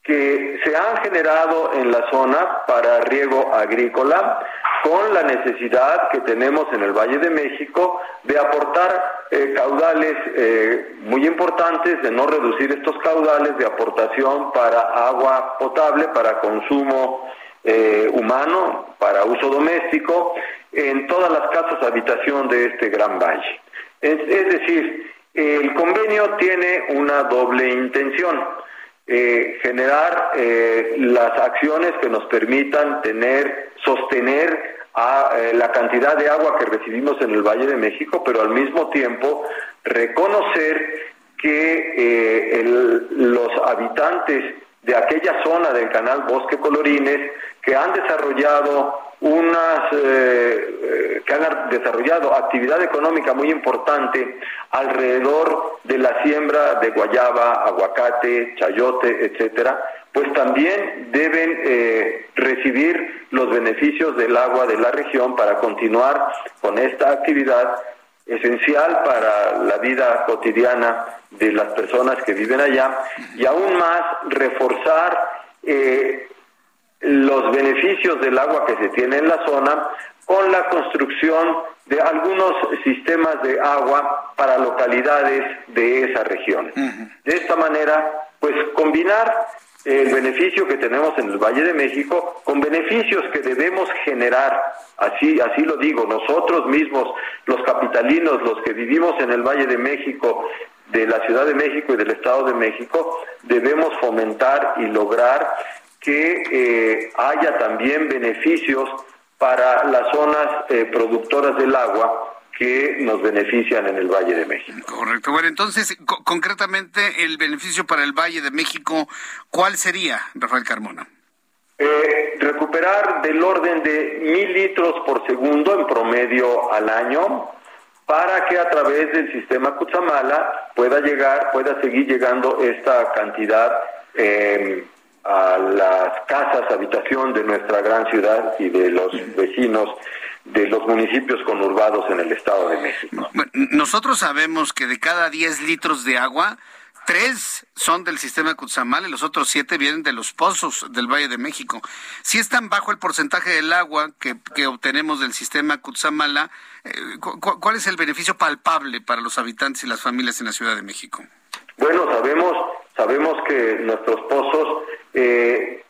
que se han generado en la zona para riego agrícola con la necesidad que tenemos en el Valle de México de aportar eh, caudales eh, muy importantes, de no reducir estos caudales de aportación para agua potable, para consumo eh, humano, para uso doméstico, en todas las casas habitación de este gran valle. Es decir, el convenio tiene una doble intención eh, generar eh, las acciones que nos permitan tener, sostener a, eh, la cantidad de agua que recibimos en el Valle de México, pero al mismo tiempo reconocer que los habitantes de aquella zona del canal Bosque Colorines que han desarrollado unas eh, eh, que han desarrollado actividad económica muy importante alrededor de la siembra de guayaba, aguacate, chayote, etcétera, pues también deben eh, recibir los beneficios del agua de la región para continuar con esta actividad esencial para la vida cotidiana de las personas que viven allá y aún más reforzar eh, los beneficios del agua que se tiene en la zona con la construcción de algunos sistemas de agua para localidades de esa región. De esta manera, pues combinar el beneficio que tenemos en el Valle de México con beneficios que debemos generar, así, así lo digo, nosotros mismos, los capitalinos, los que vivimos en el Valle de México, de la Ciudad de México y del Estado de México, debemos fomentar y lograr que eh, haya también beneficios para las zonas eh, productoras del agua que nos benefician en el Valle de México. Correcto. Bueno, entonces, concretamente, el beneficio para el Valle de México, ¿cuál sería, Rafael Carmona? Eh, recuperar del orden de mil litros por segundo en promedio al año, para que a través del sistema Cutzamala pueda llegar, pueda seguir llegando esta cantidad eh, a las casas, habitación de nuestra gran ciudad y de los vecinos de los municipios conurbados en el Estado de México. nosotros sabemos que de cada 10 litros de agua, tres son del sistema Cutzamala y los otros siete vienen de los pozos del Valle de México. Si es tan bajo el porcentaje del agua que, que obtenemos del sistema Cutzamala, eh, ¿cuál es el beneficio palpable para los habitantes y las familias en la Ciudad de México? Bueno, sabemos, sabemos que nuestros pozos eh,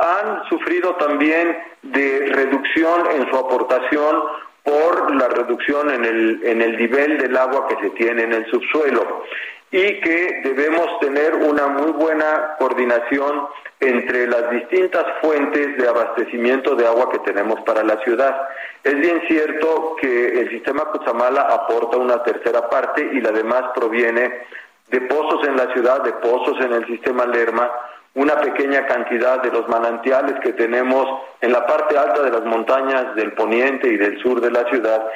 han sufrido también de reducción en su aportación por la reducción en el, en el nivel del agua que se tiene en el subsuelo y que debemos tener una muy buena coordinación entre las distintas fuentes de abastecimiento de agua que tenemos para la ciudad. Es bien cierto que el sistema Cutzamala aporta una tercera parte y la demás proviene de pozos en la ciudad, de pozos en el sistema Lerma, una pequeña cantidad de los manantiales que tenemos en la parte alta de las montañas del poniente y del sur de la ciudad,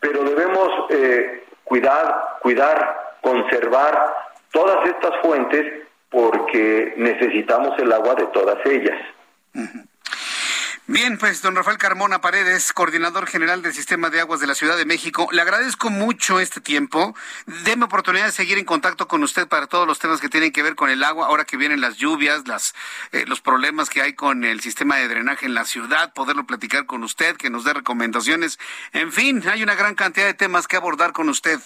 pero debemos eh, cuidar, cuidar, conservar todas estas fuentes porque necesitamos el agua de todas ellas. Bien, pues don Rafael Carmona Paredes, coordinador general del Sistema de Aguas de la Ciudad de México, le agradezco mucho este tiempo. Deme oportunidad de seguir en contacto con usted para todos los temas que tienen que ver con el agua, ahora que vienen las lluvias, las, eh, los problemas que hay con el sistema de drenaje en la ciudad, poderlo platicar con usted, que nos dé recomendaciones. En fin, hay una gran cantidad de temas que abordar con usted.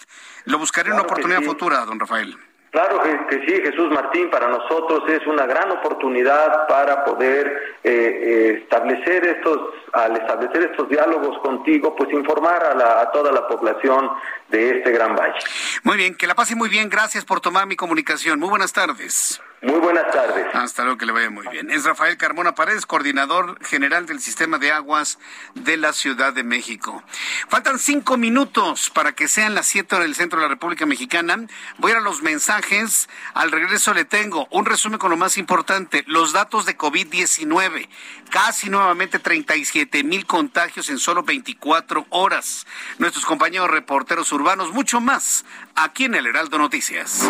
Lo buscaré en una oportunidad futura, don Rafael. Claro que, sí, Jesús Martín, para nosotros es una gran oportunidad para poder eh, eh, establecer estos, al establecer estos diálogos contigo, pues informar a, a toda la población de este gran valle. Muy bien, que la pase muy bien, gracias por tomar mi comunicación. Muy buenas tardes. Muy buenas tardes. Hasta luego, que le vaya muy bien. Es Rafael Carmona Paredes, coordinador general del Sistema de Aguas de la Ciudad de México. Faltan cinco minutos para que sean las siete horas del centro de la República Mexicana. Voy a los mensajes. Al regreso le tengo un resumen con lo más importante, los datos de COVID-19. Casi nuevamente 37 mil contagios en solo 24 horas. Nuestros compañeros reporteros urbanos, mucho más aquí en el Heraldo Noticias.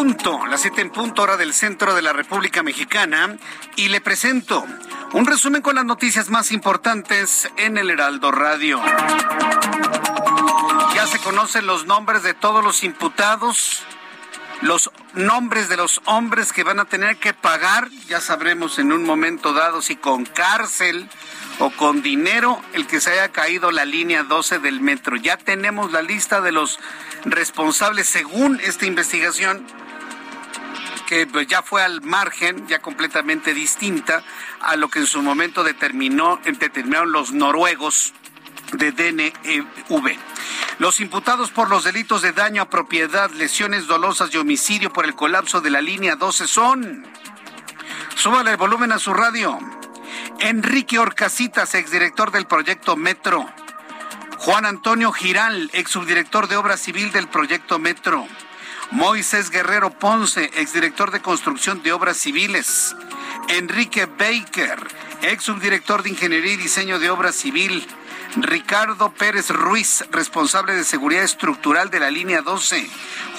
Punto, las siete en punto hora del centro de la República Mexicana y le presento un resumen con las noticias más importantes en el Heraldo Radio. Ya se conocen los nombres de todos los imputados, los nombres de los hombres que van a tener que pagar, ya sabremos en un momento dado si con cárcel o con dinero el que se haya caído la línea 12 del metro. Ya tenemos la lista de los responsables según esta investigación que pues, ya fue al margen, ya completamente distinta a lo que en su momento determinó, determinaron los noruegos de DNV. Los imputados por los delitos de daño a propiedad, lesiones dolosas y homicidio por el colapso de la línea 12 son. Súbale el volumen a su radio. Enrique Orcasitas, exdirector del proyecto Metro. Juan Antonio Giral, ex subdirector de obra civil del proyecto Metro. Moisés Guerrero Ponce, exdirector de construcción de obras civiles. Enrique Baker, ex subdirector de ingeniería y diseño de obra civil. Ricardo Pérez Ruiz, responsable de seguridad estructural de la línea 12.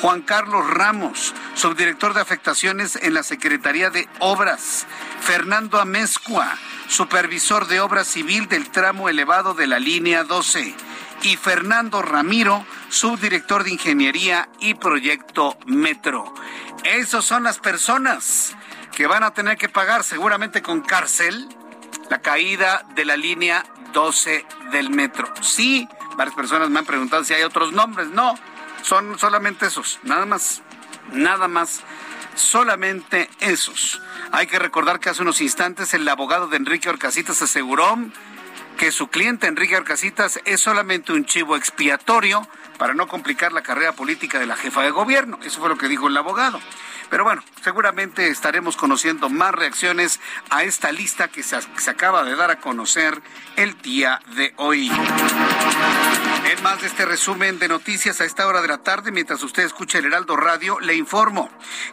Juan Carlos Ramos, subdirector de afectaciones en la Secretaría de Obras. Fernando Amezcua, supervisor de obra civil del tramo elevado de la línea 12. Y Fernando Ramiro, subdirector de ingeniería y proyecto Metro. Esas son las personas que van a tener que pagar seguramente con cárcel la caída de la línea 12 del metro. Sí, varias personas me han preguntado si hay otros nombres. No, son solamente esos, nada más, nada más, solamente esos. Hay que recordar que hace unos instantes el abogado de Enrique Orcasitas aseguró que su cliente Enrique Orcasitas es solamente un chivo expiatorio para no complicar la carrera política de la jefa de gobierno. Eso fue lo que dijo el abogado. Pero bueno, seguramente estaremos conociendo más reacciones a esta lista que se, acaba de dar a conocer el día de hoy. En más de este resumen de noticias a esta hora de la tarde, mientras usted escucha el Heraldo Radio, le informo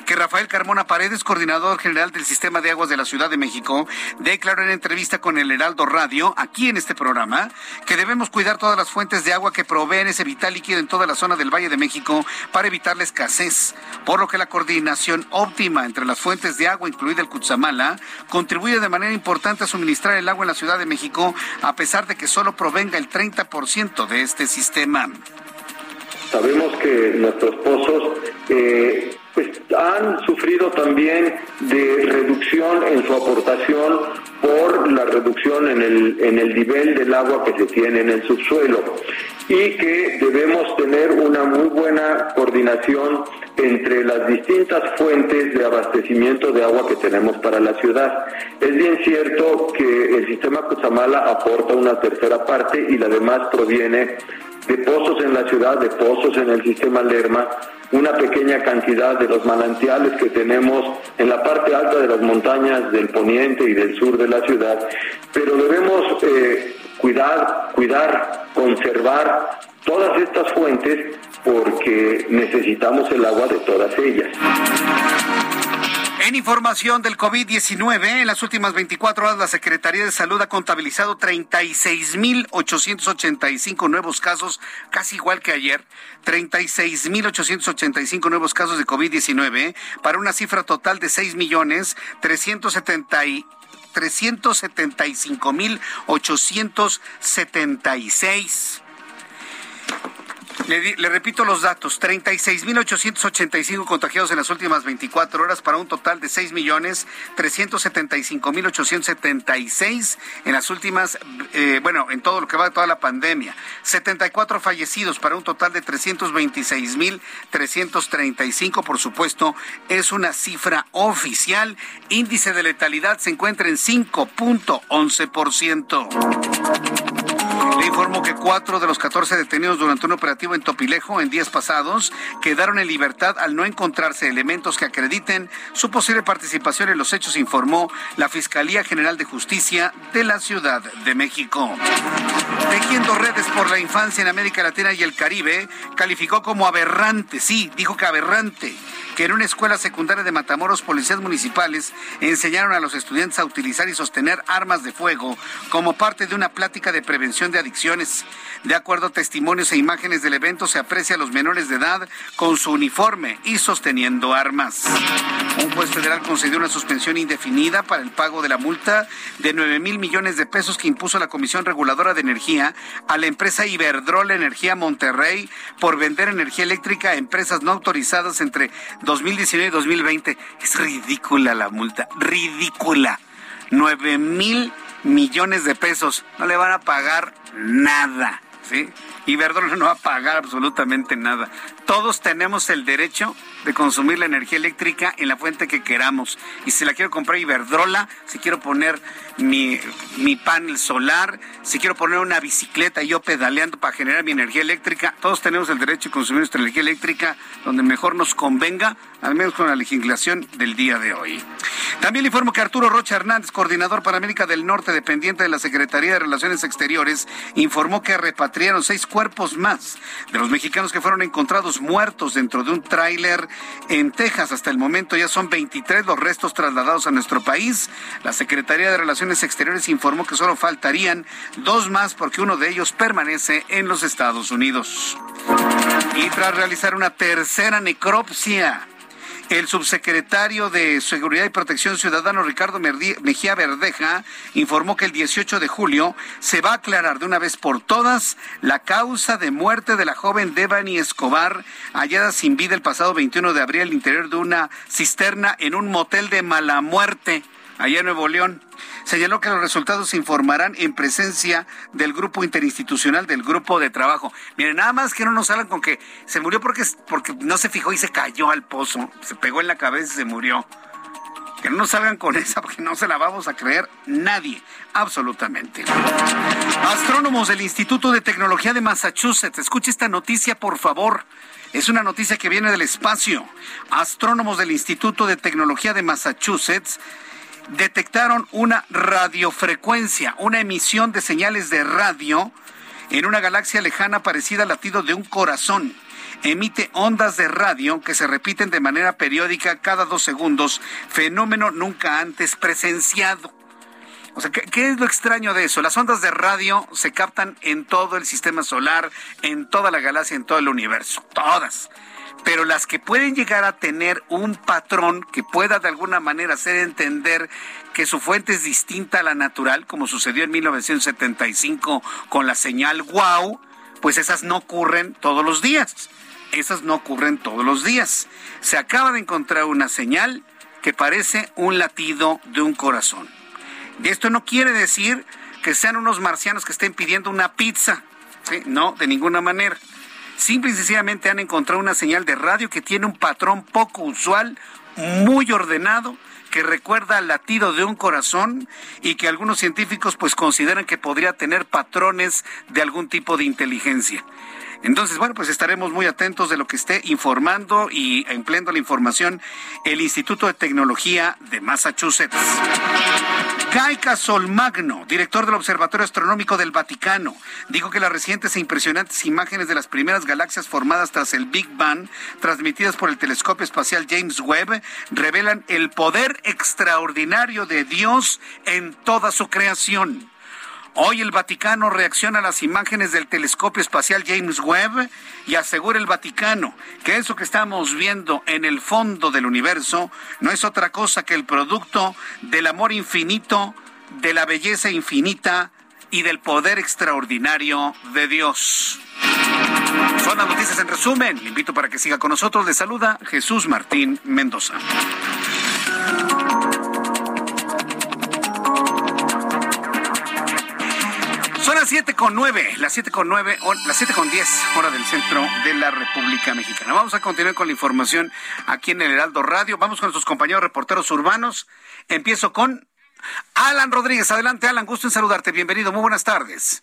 que Rafael Carmona Paredes, coordinador general del Sistema de Aguas de la Ciudad de México, declaró en entrevista con el Heraldo Radio, aquí en este programa, que debemos cuidar todas las fuentes de agua que proveen ese vital líquido en toda la zona del Valle de México para evitar la escasez, por lo que la coordinación óptima entre las fuentes de agua, incluida el Cutzamala, contribuye de manera importante a suministrar el agua en la Ciudad de México, a pesar de que solo provenga el 30% de este sistema. Sabemos que nuestros pozos eh, pues, han sufrido también de reducción en su aportación por la reducción en el, en el nivel del agua que se tiene en el subsuelo y que debemos tener una muy buena coordinación entre las distintas fuentes de abastecimiento de agua que tenemos para la ciudad. Es bien cierto que el sistema Cutzamala aporta una tercera parte y la demás proviene de pozos en la ciudad, de pozos en el sistema Lerma, una pequeña cantidad de los manantiales que tenemos en la parte alta de las montañas del poniente y del sur de la ciudad, pero debemos eh, cuidar, cuidar, conservar todas estas fuentes porque necesitamos el agua de todas ellas. En información del COVID-19, en las últimas 24 horas la Secretaría de Salud ha contabilizado 36.885 nuevos casos, casi igual que ayer, 36.885 nuevos casos de COVID-19, para una cifra total de 6.375.876. Le, repito los datos, 36.885 contagiados en las últimas 24 horas para un total de 6.375.876 en las últimas, eh, bueno, en todo lo que va de toda la pandemia. 74 fallecidos para un total de 326.335, por supuesto, es una cifra oficial. Índice de letalidad se encuentra en 5.11%. Le informo que cuatro de los 14 detenidos durante un operativo en Topilejo en días pasados quedaron en libertad al no encontrarse elementos que acrediten su posible participación en los hechos, informó la Fiscalía General de Justicia de la Ciudad de México. Tejiendo redes por la infancia en América Latina y el Caribe, calificó como aberrante, sí, dijo que aberrante que en una escuela secundaria de Matamoros, policías municipales enseñaron a los estudiantes a utilizar y sostener armas de fuego como parte de una plática de prevención de adicciones. De acuerdo a testimonios e imágenes del evento, se aprecia a los menores de edad con su uniforme y sosteniendo armas. Un juez federal concedió una suspensión indefinida para el pago de la multa de 9 mil millones de pesos que impuso la Comisión Reguladora de Energía a la empresa Iberdrola Energía Monterrey por vender energía eléctrica a empresas no autorizadas entre 2019 y 2020. Es ridícula la multa, ridícula. 9 mil millones de pesos. No le van a pagar nada, ¿sí? Iberdrola no va a pagar absolutamente nada. Todos tenemos el derecho de consumir la energía eléctrica en la fuente que queramos. Y si la quiero comprar Iberdrola, si quiero poner mi, mi panel solar, si quiero poner una bicicleta y yo pedaleando para generar mi energía eléctrica, todos tenemos el derecho de consumir nuestra energía eléctrica donde mejor nos convenga, al menos con la legislación del día de hoy. También le informo que Arturo Rocha Hernández, coordinador para América del Norte, dependiente de la Secretaría de Relaciones Exteriores, informó que repatriaron seis cuerpos más de los mexicanos que fueron encontrados muertos dentro de un tráiler en Texas. Hasta el momento ya son 23 los restos trasladados a nuestro país. La Secretaría de Relaciones Exteriores informó que solo faltarían dos más porque uno de ellos permanece en los Estados Unidos. Y tras realizar una tercera necropsia, el subsecretario de Seguridad y Protección Ciudadana, Ricardo Mejía Verdeja, informó que el 18 de julio se va a aclarar de una vez por todas la causa de muerte de la joven Devani Escobar, hallada sin vida el pasado 21 de abril al interior de una cisterna en un motel de mala muerte, allá en Nuevo León. Señaló que los resultados se informarán en presencia del grupo interinstitucional del grupo de trabajo. Miren, nada más que no nos hablan con que se murió porque, porque no se fijó y se cayó al pozo, se pegó en la cabeza y se murió. Que no nos salgan con esa porque no se la vamos a creer nadie, absolutamente. Astrónomos del Instituto de Tecnología de Massachusetts, escuche esta noticia por favor. Es una noticia que viene del espacio. Astrónomos del Instituto de Tecnología de Massachusetts detectaron una radiofrecuencia, una emisión de señales de radio en una galaxia lejana parecida al latido de un corazón. Emite ondas de radio que se repiten de manera periódica cada dos segundos, fenómeno nunca antes presenciado. O sea, ¿qué, ¿qué, es lo extraño de eso? Las ondas de radio se captan en todo el sistema solar, en toda la galaxia, en todo el universo. Todas pero las que pueden llegar a tener un patrón que pueda de alguna manera hacer entender que su fuente es distinta a la natural, como sucedió en 1975 con la señal wow, pues esas no ocurren todos los días. Esas no ocurren todos los días. Se acaba de encontrar una señal que parece un latido de un corazón. Y esto no quiere decir que sean unos marcianos que estén pidiendo una pizza. No, de ninguna manera. Simple y sencillamente han encontrado una señal de radio que tiene un patrón poco usual, muy ordenado, que recuerda al latido de un corazón y que algunos científicos pues consideran que podría tener patrones de algún tipo de inteligencia. Entonces, bueno, pues estaremos muy atentos de lo que esté informando y empleando la información el Instituto de Tecnología de Massachusetts. Guy Casolmagno, director del Observatorio Astronómico del Vaticano, dijo que las recientes e impresionantes imágenes de las primeras galaxias formadas tras el Big Bang, transmitidas por el telescopio espacial James Webb, revelan el poder extraordinario de Dios en toda su creación. Hoy el Vaticano reacciona a las imágenes del telescopio espacial James Webb y asegura el Vaticano que eso que estamos viendo en el fondo del universo no es otra cosa que el producto del amor infinito, de la belleza infinita y del poder extraordinario de Dios. Son las noticias en resumen. Le invito para que siga con nosotros. Le saluda Jesús Martín Mendoza. Con nueve, las siete con nueve, las siete con diez, hora del centro de la República Mexicana. Vamos a continuar con la información aquí en el Heraldo Radio. Vamos con nuestros compañeros reporteros urbanos. Empiezo con Alan Rodríguez. Adelante, Alan, gusto en saludarte. Bienvenido, muy buenas tardes.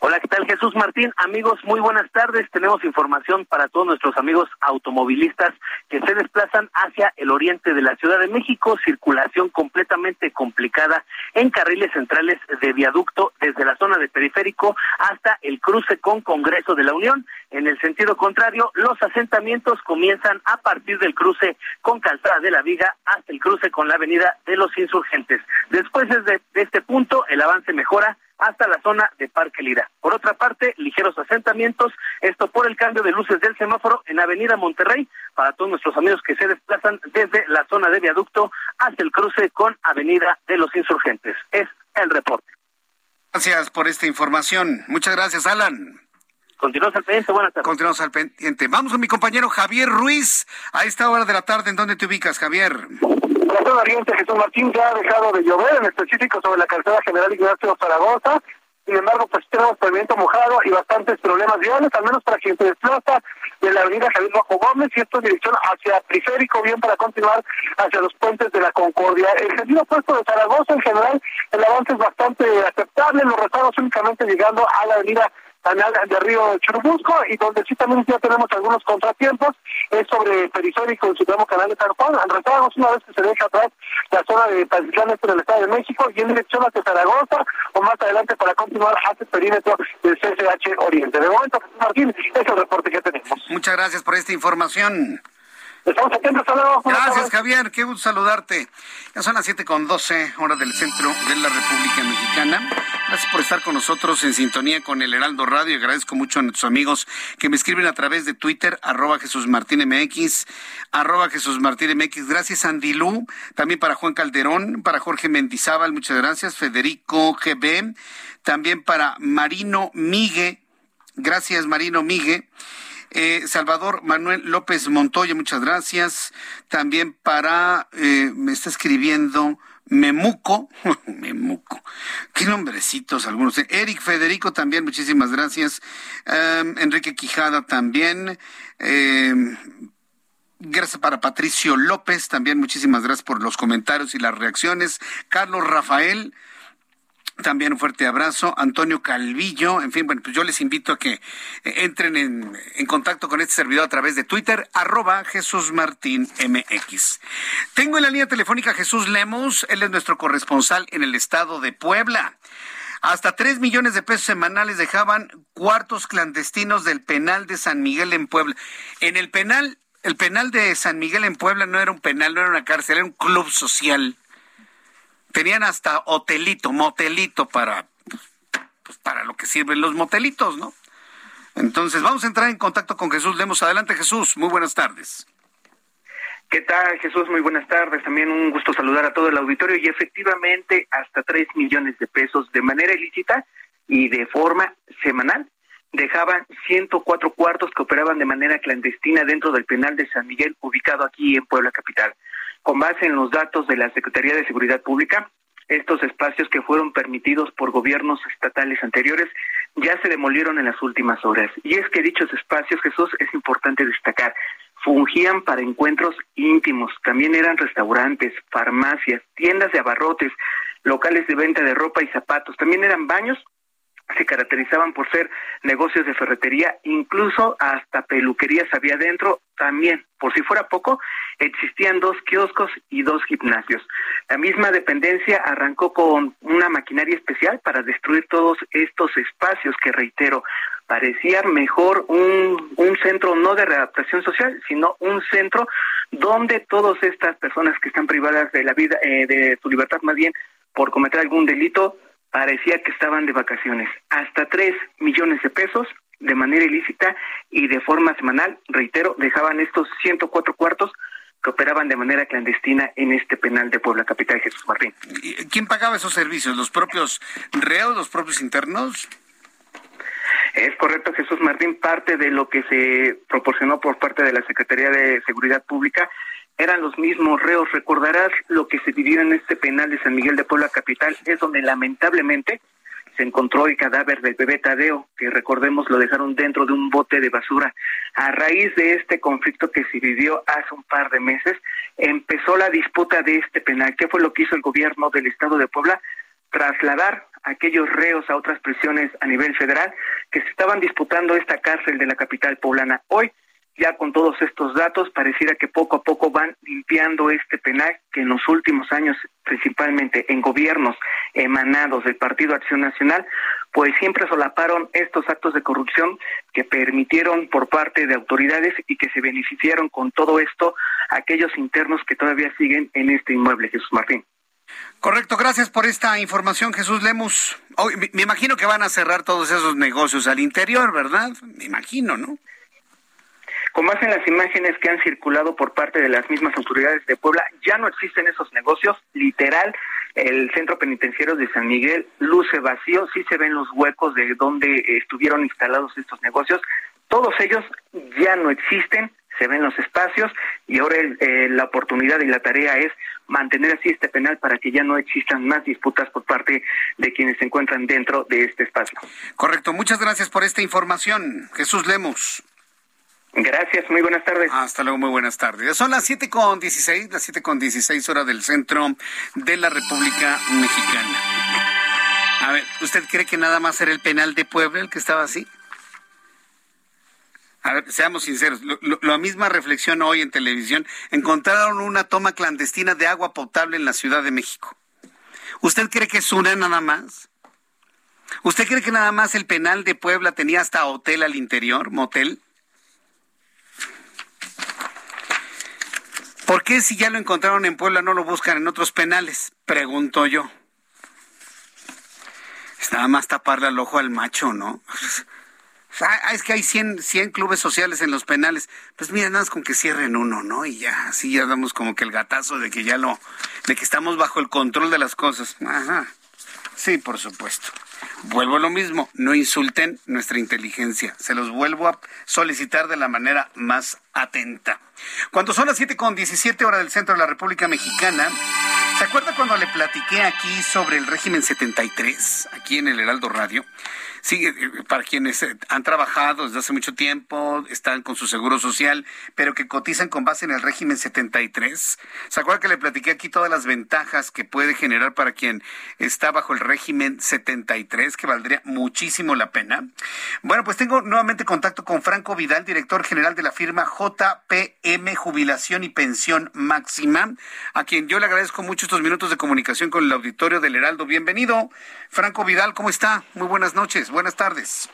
Hola, ¿qué tal Jesús Martín? Amigos, muy buenas tardes. Tenemos información para todos nuestros amigos automovilistas que se desplazan hacia el oriente de la Ciudad de México. Circulación completamente complicada en carriles centrales de viaducto desde la zona de periférico hasta el cruce con Congreso de la Unión. En el sentido contrario, los asentamientos comienzan a partir del cruce con Calzada de la Viga hasta el cruce con la Avenida de los Insurgentes. Después desde este punto, el avance mejora hasta la zona de Parque Lira. Por otra parte, ligeros asentamientos, esto por el cambio de luces del semáforo en Avenida Monterrey, para todos nuestros amigos que se desplazan desde la zona de viaducto hasta el cruce con Avenida de los Insurgentes. Es el reporte. Gracias por esta información. Muchas gracias, Alan. Continuamos al pendiente, buenas tardes. Continuamos al pendiente. Vamos con mi compañero Javier Ruiz. A esta hora de la tarde, ¿en dónde te ubicas, Javier? La zona oriente Jesús Martín ya ha dejado de llover, en específico sobre la calzada General Ignacio Zaragoza. sin embargo, pues tenemos pavimento mojado y bastantes problemas viales, al menos para quien se desplaza de la avenida Javier Bajo Gómez y esto en dirección hacia Periférico, bien para continuar hacia los puentes de la Concordia. El sentido puesto de Zaragoza, en general, el avance es bastante aceptable, los retardos únicamente llegando a la avenida canal de Río Churubusco y donde sí también ya tenemos algunos contratiempos es sobre periférico el Supremo Canal de San Juan. Una vez que se deja atrás la zona de Pazitlán en el Estado de México y en dirección hacia Zaragoza o más adelante para continuar hacia el perímetro del CCH Oriente. De momento, Martín, es el reporte que tenemos. Muchas gracias por esta información. Estamos atentos, hasta luego. Gracias, Javier. Qué gusto saludarte. Ya son las siete con doce, hora del centro de la República Mexicana. Gracias por estar con nosotros en sintonía con el Heraldo Radio. Agradezco mucho a nuestros amigos que me escriben a través de Twitter, arroba Jesús Martín MX, arroba Jesús Martín MX. Gracias, Andilú. También para Juan Calderón, para Jorge Mendizábal, muchas gracias. Federico GB. También para Marino Migue. Gracias, Marino Migue. Eh, Salvador Manuel López Montoya, muchas gracias. También para, eh, me está escribiendo Memuco, Memuco, qué nombrecitos algunos. Eric Federico también, muchísimas gracias. Em, Enrique Quijada también. Em, gracias para Patricio López, también muchísimas gracias por los comentarios y las reacciones. Carlos Rafael, también un fuerte abrazo. Antonio Calvillo. En fin, bueno, pues yo les invito a que eh, entren en, contacto con este servidor a través de Twitter, arroba Jesús Martín MX. Tengo en la línea telefónica a Jesús Lemos. Él es nuestro corresponsal en el estado de Puebla. Hasta tres millones de pesos semanales dejaban cuartos clandestinos del penal de San Miguel en Puebla. En el penal, el penal de San Miguel en Puebla no era un penal, no era una cárcel, era un club social tenían hasta hotelito, motelito para, pues, para lo que sirven los motelitos, ¿no? Entonces, vamos a entrar en contacto con Jesús Lemos. Adelante, Jesús. Muy buenas tardes. ¿Qué tal, Jesús? Muy buenas tardes. También un gusto saludar a todo el auditorio. Y efectivamente, hasta tres millones de pesos de manera ilícita y de forma semanal dejaban 104 cuartos que operaban de manera clandestina dentro del penal de San Miguel, ubicado aquí en Puebla Capital. Con base en los datos de la Secretaría de Seguridad Pública, estos espacios que fueron permitidos por gobiernos estatales anteriores ya se demolieron en las últimas horas. Y es que dichos espacios, Jesús, es importante destacar, fungían para encuentros íntimos, también eran restaurantes, farmacias, tiendas de abarrotes, locales de venta de ropa y zapatos, también eran baños se caracterizaban por ser negocios de ferretería, incluso hasta peluquerías había dentro también. Por si fuera poco, existían dos kioscos y dos gimnasios. La misma dependencia arrancó con una maquinaria especial para destruir todos estos espacios que, reitero, parecía mejor un, un centro no de readaptación social, sino un centro donde todas estas personas que están privadas de la vida, eh, de su libertad más bien, por cometer algún delito, parecía que estaban de vacaciones. Hasta tres millones de pesos de manera ilícita y de forma semanal, reitero, dejaban estos 104 cuartos que operaban de manera clandestina en este penal de Puebla Capital, Jesús Martín. ¿Quién pagaba esos servicios? ¿Los propios reos, los propios internos? Es correcto, Jesús Martín. Parte de lo que se proporcionó por parte de la Secretaría de Seguridad Pública eran los mismos reos. Recordarás lo que se vivió en este penal de San Miguel de Puebla Capital, es donde lamentablemente se encontró el cadáver del bebé Tadeo, que recordemos lo dejaron dentro de un bote de basura. A raíz de este conflicto que se vivió hace un par de meses, empezó la disputa de este penal. ¿Qué fue lo que hizo el gobierno del estado de Puebla? Trasladar aquellos reos a otras prisiones a nivel federal que se estaban disputando esta cárcel de la capital poblana. Hoy ya con todos estos datos, pareciera que poco a poco van limpiando este penal que en los últimos años, principalmente en gobiernos emanados del Partido Acción Nacional, pues siempre solaparon estos actos de corrupción que permitieron por parte de autoridades y que se beneficiaron con todo esto aquellos internos que todavía siguen en este inmueble, Jesús Martín. Correcto, gracias por esta información, Jesús Lemus. me imagino que van a cerrar todos esos negocios al interior, ¿verdad? Me imagino, ¿no? Con base en las imágenes que han circulado por parte de las mismas autoridades de Puebla, ya no existen esos negocios. Literal, el centro penitenciario de San Miguel luce vacío, sí se ven los huecos de donde estuvieron instalados estos negocios. Todos ellos ya no existen, se ven los espacios y ahora eh, la oportunidad y la tarea es mantener así este penal para que ya no existan más disputas por parte de quienes se encuentran dentro de este espacio. Correcto, muchas gracias por esta información, Jesús Lemos. Gracias, muy buenas tardes. Hasta luego, muy buenas tardes. Son las siete con dieciséis, las siete con dieciséis horas del centro de la República Mexicana. A ver, ¿usted cree que nada más era el penal de Puebla el que estaba así? A ver, seamos sinceros, la misma reflexión hoy en televisión, encontraron una toma clandestina de agua potable en la Ciudad de México. ¿Usted cree que es una nada más? ¿Usted cree que nada más el penal de Puebla tenía hasta hotel al interior, motel? ¿Por qué si ya lo encontraron en Puebla no lo buscan en otros penales? Pregunto yo. Es nada más taparle al ojo al macho, ¿no? Ah, es que hay 100, 100 clubes sociales en los penales. Pues mira, nada más con que cierren uno, ¿no? Y ya, así ya damos como que el gatazo de que ya lo, de que estamos bajo el control de las cosas. Ajá. Sí, por supuesto. Vuelvo a lo mismo, no insulten nuestra inteligencia. Se los vuelvo a solicitar de la manera más atenta. Cuando son las 7 con 17 horas del centro de la República Mexicana, ¿se acuerda cuando le platiqué aquí sobre el régimen 73, aquí en el Heraldo Radio? Sí, eh, para quienes eh, han trabajado desde hace mucho tiempo, están con su seguro social, pero que cotizan con base en el régimen 73. ¿Se acuerda que le platiqué aquí todas las ventajas que puede generar para quien está bajo el régimen 73, que valdría muchísimo la pena? Bueno, pues tengo nuevamente contacto con Franco Vidal, director general de la firma JPM Jubilación y Pensión Máxima, a quien yo le agradezco mucho estos minutos de comunicación con el auditorio del Heraldo. Bienvenido, Franco Vidal, ¿cómo está? Muy buenas noches buenas tardes.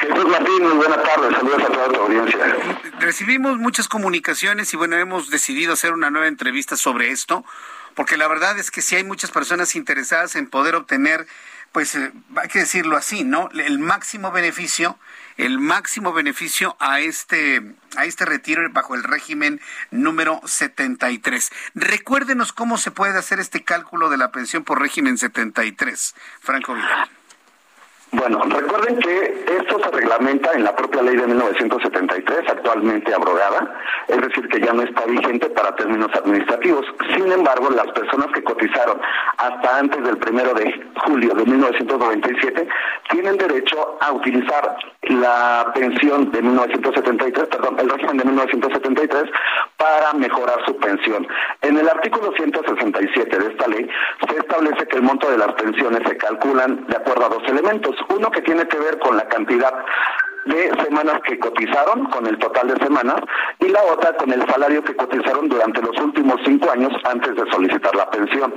Jesús Martín, muy buenas tardes, saludos a toda la audiencia. Recibimos muchas comunicaciones y bueno, hemos decidido hacer una nueva entrevista sobre esto, porque la verdad es que si hay muchas personas interesadas en poder obtener, pues eh, hay que decirlo así, ¿no? El máximo beneficio, el máximo beneficio a este, a este retiro bajo el régimen número 73. Recuérdenos cómo se puede hacer este cálculo de la pensión por régimen 73, Franco Vidal. Bueno, recuerden que esto se reglamenta en la propia ley de 1973, actualmente abrogada, es decir, que ya no está vigente para términos administrativos. Sin embargo, las personas que cotizaron hasta antes del primero de julio de 1997 tienen derecho a utilizar la pensión de 1973, perdón, el régimen de 1973 para mejorar su pensión. En el artículo 167 de esta ley se establece que el monto de las pensiones se calculan de acuerdo a dos elementos uno que tiene que ver con la cantidad de semanas que cotizaron, con el total de semanas, y la otra con el salario que cotizaron durante los últimos cinco años antes de solicitar la pensión.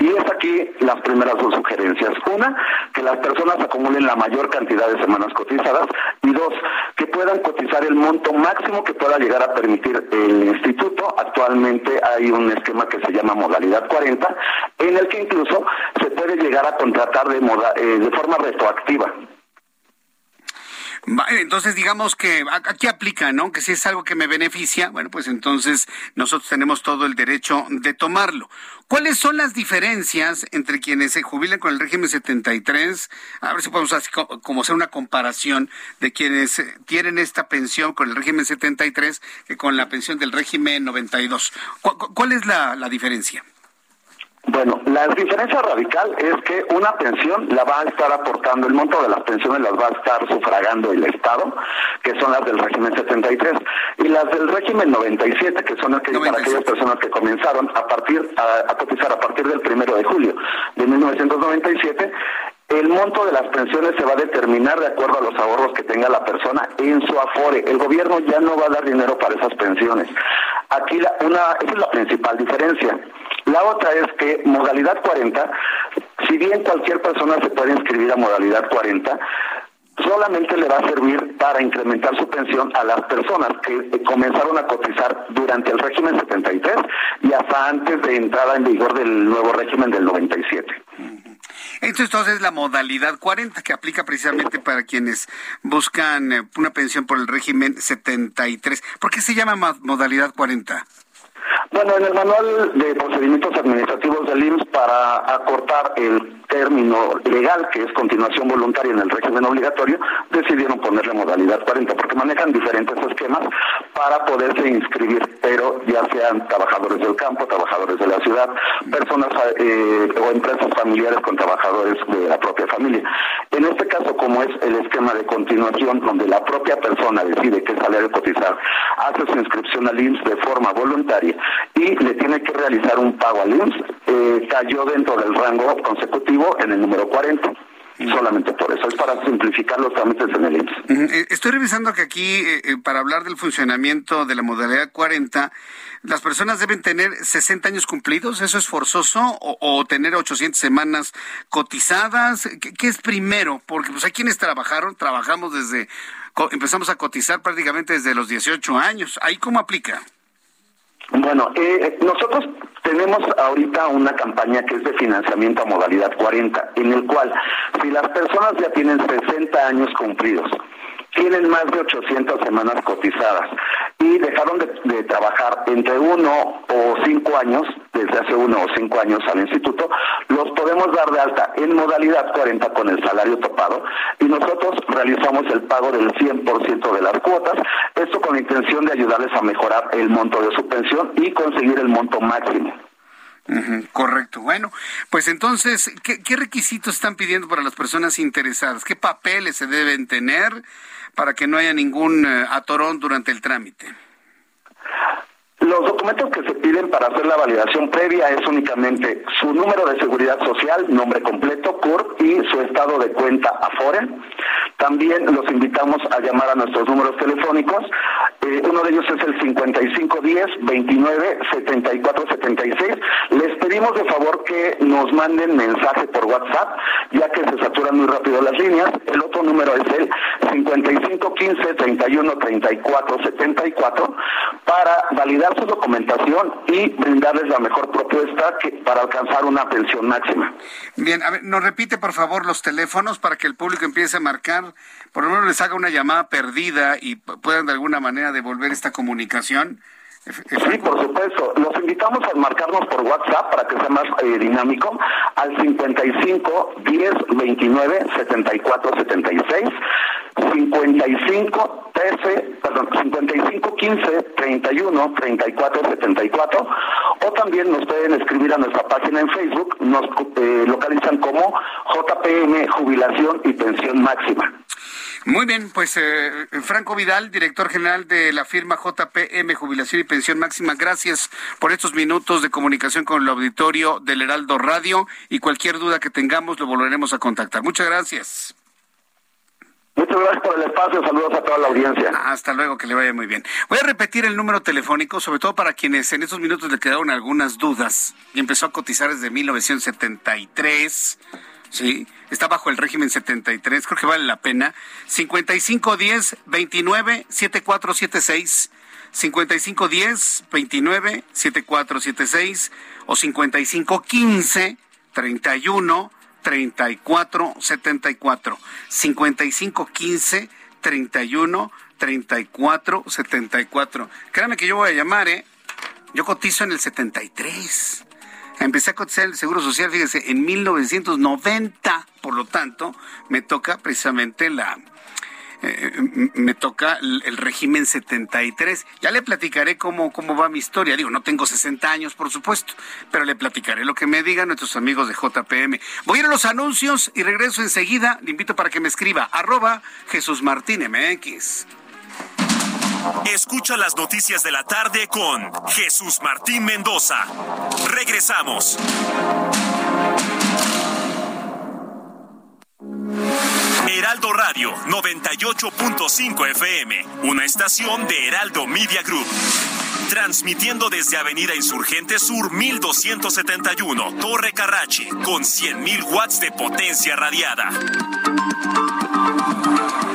Y es aquí las primeras dos sugerencias. Una, que las personas acumulen la mayor cantidad de semanas cotizadas. Y dos, que puedan cotizar el monto máximo que pueda llegar a permitir el instituto. Actualmente hay un esquema que se llama modalidad 40, en el que incluso se puede llegar a contratar de, eh, de forma retroactiva. Entonces, digamos que aquí aplica, ¿no? Que si es algo que me beneficia, bueno, pues entonces nosotros tenemos todo el derecho de tomarlo. ¿Cuáles son las diferencias entre quienes se jubilan con el régimen 73? A ver si podemos así como hacer una comparación de quienes eh, tienen esta pensión con el régimen 73 que con la pensión del régimen 92. ¿Cuál es la diferencia? Bueno, la diferencia radical es que una pensión la va a estar aportando, el monto de las pensiones las va a estar sufragando el Estado, que son las del régimen 73, y las del régimen 97, que son aquellas, para aquellas personas que comenzaron a partir a, cotizar a partir del primero de julio de 1997, el monto de las pensiones se va a determinar de acuerdo a los ahorros que tenga la persona en su afore. El gobierno ya no va a dar dinero para esas pensiones. Aquí la, una, esa es la principal diferencia. La otra es que modalidad 40, si bien cualquier persona se puede inscribir a modalidad 40, solamente le va a servir para incrementar su pensión a las personas que comenzaron a cotizar durante el régimen 73 y hasta antes de entrada en vigor del nuevo régimen del 97. Esto entonces es la modalidad 40 que aplica precisamente para quienes buscan eh, una pensión por el régimen 73. ¿Por qué se llama modalidad 40? Bueno, en el manual de procedimientos administrativos del IMSS para acortar el término legal que es continuación voluntaria en el régimen obligatorio, decidieron ponerle modalidad 40 porque manejan diferentes esquemas para poderse inscribir, pero ya sean trabajadores del campo, trabajadores de la ciudad, personas eh, o empresas familiares con trabajadores de la propia familia. En este caso, como es el esquema de continuación donde la propia persona decide qué salario cotizar, hace su inscripción al IMSS de forma voluntaria y le tiene que realizar un pago al IMSS, eh, cayó dentro del rango consecutivo en el número 40 solamente por eso, es para simplificar los trámites en el IMSS. Eh, estoy revisando que aquí, eh, para hablar del funcionamiento de la modalidad 40, las personas deben tener 60 años cumplidos, ¿eso es forzoso? ¿O, tener 800 semanas cotizadas? ¿Qué, es primero? Porque pues hay quienes trabajaron, trabajamos desde, empezamos a cotizar prácticamente desde los 18 años. ¿Ahí cómo aplica? Bueno, eh, nosotros tenemos ahorita una campaña que es de financiamiento a modalidad 40, en el cual si las personas ya tienen 60 años cumplidos, tienen más de 800 semanas cotizadas y dejaron de, trabajar entre uno o cinco años, desde hace uno o cinco años al instituto, los podemos dar de alta en modalidad 40 con el salario topado y nosotros realizamos el pago del 100% de las cuotas, esto con la intención de ayudarles a mejorar el monto de su pensión y conseguir el monto máximo. correcto. Bueno, pues entonces, ¿qué, ¿qué, requisitos están pidiendo para las personas interesadas? ¿Qué papeles se deben tener? Para que no haya ningún eh, atorón durante el trámite? Los documentos que se piden para hacer la validación previa es únicamente su número de seguridad social, nombre completo, CURP y su estado de cuenta Afore. También los invitamos a llamar a nuestros números telefónicos. Eh, uno de ellos es el 5510 29 74 76. Les pedimos de favor que nos manden mensaje por WhatsApp, ya que se saturan muy rápido las líneas. El otro número es el 5515 31 34 74 para validar su documentación y brindarles la mejor propuesta que, para alcanzar una pensión máxima. Bien, a ver, nos repite por favor los teléfonos para que el público empiece a marcar por lo menos les haga una llamada perdida y puedan de alguna manera devolver esta comunicación. Sí, por supuesto. Los invitamos a marcarnos por WhatsApp para que sea más eh, dinámico al 55 10 29 74 76 55 13, perdón, 55 15 31 34 74 o también nos pueden escribir a nuestra página en Facebook, nos eh, localizan como JPM Jubilación y Pensión Máxima. Muy bien, pues eh, Franco Vidal, director general de la firma JPM Jubilación y Pensión Máxima, gracias por estos minutos de comunicación con el auditorio del Heraldo Radio y cualquier duda que tengamos lo volveremos a contactar. Muchas gracias. Muchas gracias por el espacio. Saludos a toda la audiencia. Hasta luego, que le vaya muy bien. Voy a repetir el número telefónico, sobre todo para quienes en estos minutos le quedaron algunas dudas. Y empezó a cotizar desde 1973. Sí, está bajo el régimen 73, creo que vale la pena. 5510 29 7476 5510 29 7476 o 5515 31 34 74 55 15 31 34 74. Créame que yo voy a llamar, ¿eh? Yo cotizo en el 73. Empecé a cotizar el Seguro Social, fíjese, en 1990. Por lo tanto, me toca precisamente la, eh, me toca el, régimen 73. Ya le platicaré cómo, cómo va mi historia. Digo, no tengo 60 años, por supuesto, pero le platicaré lo que me digan nuestros amigos de JPM. Voy a ir a los anuncios y regreso enseguida. Le invito para que me escriba arroba Jesús Martín MX. Escucha las noticias de la tarde con Jesús Martín Mendoza. Regresamos. Heraldo Radio 98.5 FM, una estación de Heraldo Media Group. Transmitiendo desde Avenida Insurgente Sur 1271, Torre Carrachi, con 100.000 watts de potencia radiada.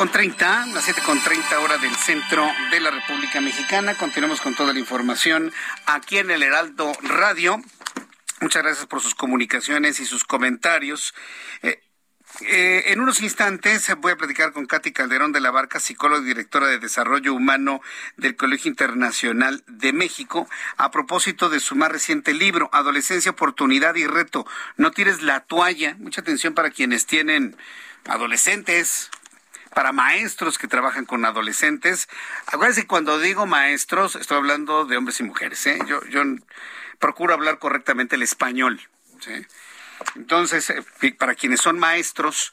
Las 7.30, las 7.30 hora del centro de la República Mexicana. Continuamos con toda la información aquí en el Heraldo Radio. Muchas gracias por sus comunicaciones y sus comentarios. Eh, eh, en unos instantes voy a platicar con Katy Calderón de la Barca, psicóloga y directora de Desarrollo Humano del Colegio Internacional de México, a propósito de su más reciente libro, Adolescencia, Oportunidad y Reto. No tires la toalla. Mucha atención para quienes tienen adolescentes, para maestros que trabajan con adolescentes. Acuérdense, cuando digo maestros, estoy hablando de hombres y mujeres. ¿eh? Yo, procuro hablar correctamente el español. Entonces, eh, para quienes son maestros,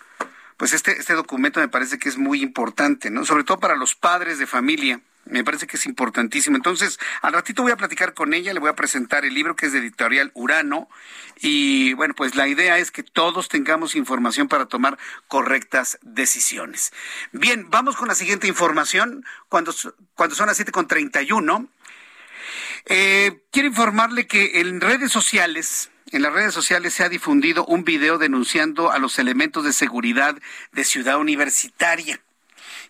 pues este, este documento me parece que es muy importante, ¿no? Sobre todo para los padres de familia me parece que es importantísimo. Entonces, al ratito voy a platicar con ella, le voy a presentar el libro que es de editorial Urano. Y bueno, pues la idea es que todos tengamos información para tomar correctas decisiones. Bien, vamos con la siguiente información. Cuando, cuando son las 7.31, eh, quiero informarle que en redes sociales, en las redes sociales se ha difundido un video denunciando a los elementos de seguridad de Ciudad Universitaria.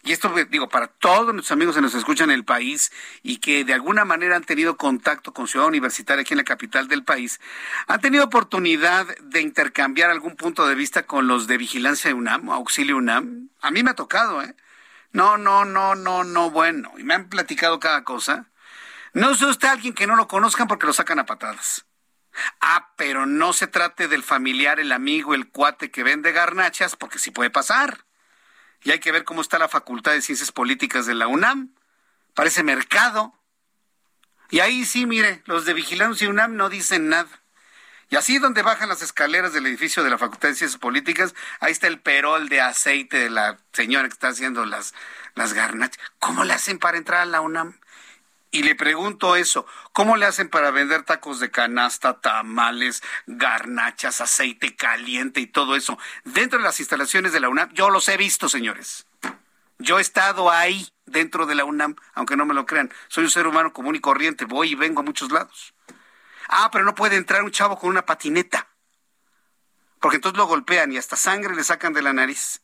Y esto, pues, digo, para todos nuestros amigos que nos escuchan en el país y que de alguna manera han tenido contacto con Ciudad Universitaria aquí en la capital del país, han tenido oportunidad de intercambiar algún punto de vista con los de Vigilancia UNAM, Auxilio UNAM. A mí me ha tocado, ¿eh? No, no, no, no, no, bueno. Y me han platicado cada cosa. No es usted alguien que no lo conozcan porque lo sacan a patadas. Ah, pero no se trate del familiar, el amigo, el cuate que vende garnachas, porque sí puede pasar y hay que ver cómo está la Facultad de Ciencias Políticas de la UNAM. Parece mercado. Y ahí sí, mire, los de Vigilancia UNAM no dicen nada. Y así donde bajan las escaleras del edificio de la Facultad de Ciencias Políticas, ahí está el perol de aceite de la señora que está haciendo las, las garnachas. ¿Cómo le hacen para entrar a la UNAM? Y le pregunto eso, ¿cómo le hacen para vender tacos de canasta, tamales, garnachas, aceite caliente y todo eso dentro de las instalaciones de la UNAM? Yo los he visto, señores. Yo he estado ahí dentro de la UNAM, aunque no me lo crean. Soy un ser humano común y corriente, voy y vengo a muchos lados. Ah, pero no puede entrar un chavo con una patineta. Porque entonces lo golpean y hasta sangre le sacan de la nariz.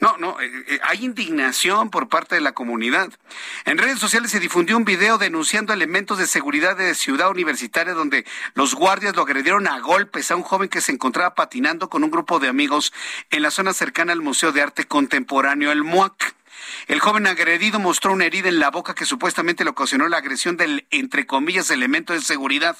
No, no, eh, eh, hay indignación por parte de la comunidad. En redes sociales se difundió un video denunciando elementos de seguridad de Ciudad Universitaria donde los guardias lo agredieron a golpes a un joven que se encontraba patinando con un grupo de amigos en la zona cercana al Museo de Arte Contemporáneo, el MUAC. El joven agredido mostró una herida en la boca que supuestamente le ocasionó la agresión del, entre comillas, elemento de seguridad.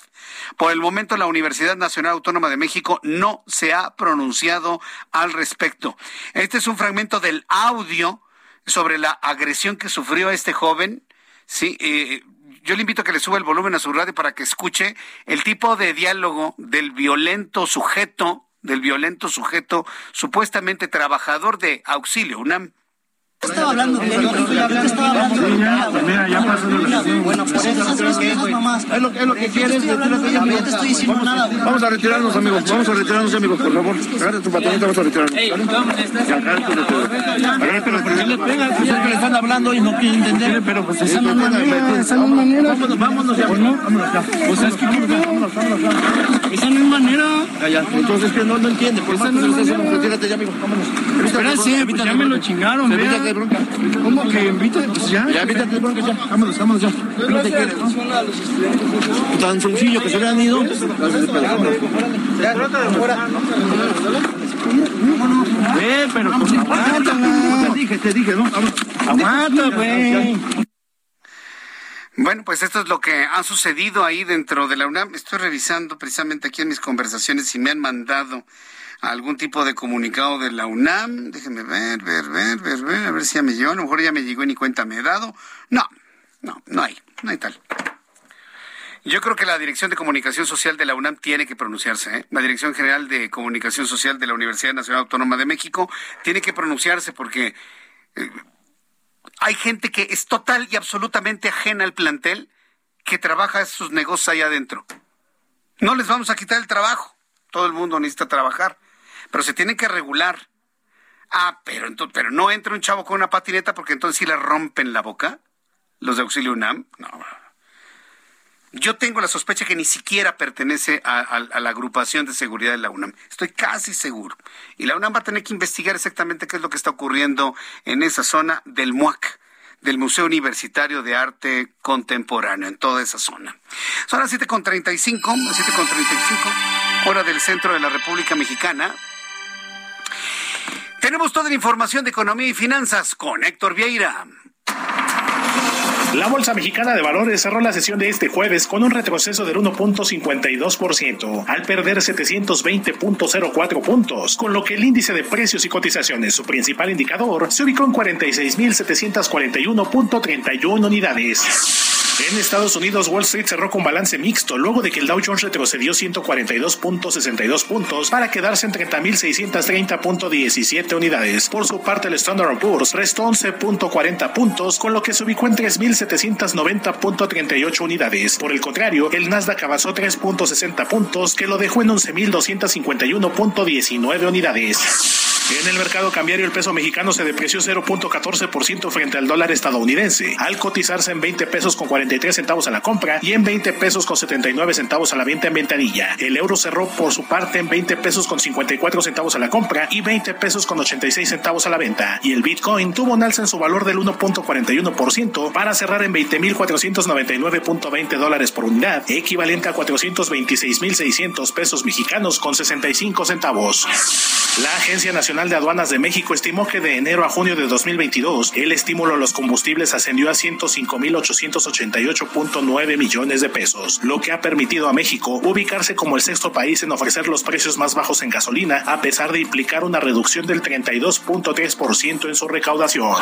Por el momento, la Universidad Nacional Autónoma de México no se ha pronunciado al respecto. Este es un fragmento del audio sobre la agresión que sufrió este joven. Sí, eh, yo le invito a que le suba el volumen a su radio para que escuche el tipo de diálogo del violento sujeto, del violento sujeto supuestamente trabajador de auxilio, UNAM estaba hablando de él, yo estaba hablando de él. Mira, ya pasó la Bueno, por eso es que nomás. Es lo, es lo que quieres, yo no te estoy diciendo nada. Vamos a retirarnos, amigos, vamos a retirarnos, amigos, por favor. Agarra tu patonita, vamos a retirarnos. Pero ¿por qué le? Es están hablando y no quieren entender. Pero pues esa no es manera, esa no es manera. Vámonos, vámonos ya. Vámonos ya. Pues es que vámonos, vámonos. Esa no es manera. Entonces, que no, no entiende. Por que no estés, retírate ya, amigo, vámonos. Espera, sí, ya me lo chingaron, vea de bronca. ¿Cómo que invita? Pues ya. Ya, invítate de bronca, ya. Vámonos, vámonos ya. No te quieres. Tan sencillo que se le han ido. Ya, trata de fuera. Ve, pero pues aguanta, Te dije, te dije, ¿no? Aguanta, güey. Bueno, pues esto es lo que ha sucedido ahí dentro de la UNAM. Estoy revisando precisamente aquí en mis conversaciones si me han mandado algún tipo de comunicado de la UNAM. Déjenme ver, ver, ver, ver, ver, a ver si ya me llegó. A lo mejor ya me llegó y ni cuenta me he dado. No, no, no hay, no hay tal. Yo creo que la Dirección de Comunicación Social de la UNAM tiene que pronunciarse. ¿eh? La Dirección General de Comunicación Social de la Universidad Nacional Autónoma de México tiene que pronunciarse porque eh, hay gente que es total y absolutamente ajena al plantel que trabaja sus negocios allá adentro. No les vamos a quitar el trabajo. Todo el mundo necesita trabajar. Pero se tienen que regular. Ah, pero, entonces, pero no entra un chavo con una patineta porque entonces sí le rompen la boca. Los de Auxilio UNAM. No. Yo tengo la sospecha que ni siquiera pertenece a, la agrupación de seguridad de la UNAM. Estoy casi seguro. Y la UNAM va a tener que investigar exactamente qué es lo que está ocurriendo en esa zona del MUAC del Museo Universitario de Arte Contemporáneo, en toda esa zona. Son las 7.35, 7.35, hora del centro de la República Mexicana. Tenemos toda la información de economía y finanzas con Héctor Vieira. La Bolsa Mexicana de Valores cerró la sesión de este jueves con un retroceso del 1.52% al perder 720.04 puntos, con lo que el índice de precios y cotizaciones, su principal indicador, se ubicó en 46.741.31 unidades. En Estados Unidos, Wall Street cerró con balance mixto luego de que el Dow Jones retrocedió 142.62 puntos para quedarse en 30.630.17 unidades. Por su parte, el Standard Poor's restó 11.40 puntos, con lo que se ubicó en 3.790.38 unidades. Por el contrario, el Nasdaq avanzó 3.60 puntos, que lo dejó en 11.251.19 unidades. En el mercado cambiario el peso mexicano se depreció 0.14% frente al dólar estadounidense, al cotizarse en 20 pesos con 43 centavos a la compra y en 20 pesos con 79 centavos a la venta en ventanilla. El euro cerró por su parte en 20 pesos con 54 centavos a la compra y 20 pesos con 86 centavos a la venta. Y el Bitcoin tuvo un alza en su valor del 1.41% para cerrar en 20.499.20 dólares por unidad, equivalente a 426.600 pesos mexicanos con 65 centavos. La Agencia Nacional de Aduanas de México estimó que de enero a junio de 2022 el estímulo a los combustibles ascendió a 105.888.9 millones de pesos, lo que ha permitido a México ubicarse como el sexto país en ofrecer los precios más bajos en gasolina, a pesar de implicar una reducción del 32.3% en su recaudación.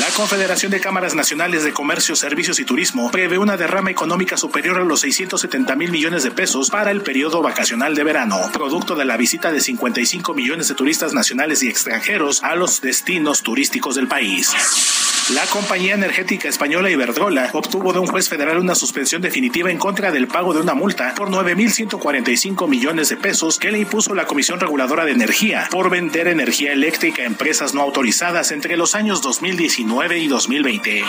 La Confederación de Cámaras Nacionales de Comercio, Servicios y Turismo prevé una derrama económica superior a los 670 mil millones de pesos para el periodo vacacional de verano, producto de la visita de 55 millones de turistas nacionales y extranjeros a los destinos turísticos del país. La compañía energética española Iberdrola obtuvo de un juez federal una suspensión definitiva en contra del pago de una multa por 9.145 millones de pesos que le impuso la Comisión Reguladora de Energía por vender energía eléctrica a empresas no autorizadas entre los años 2019 y 2020.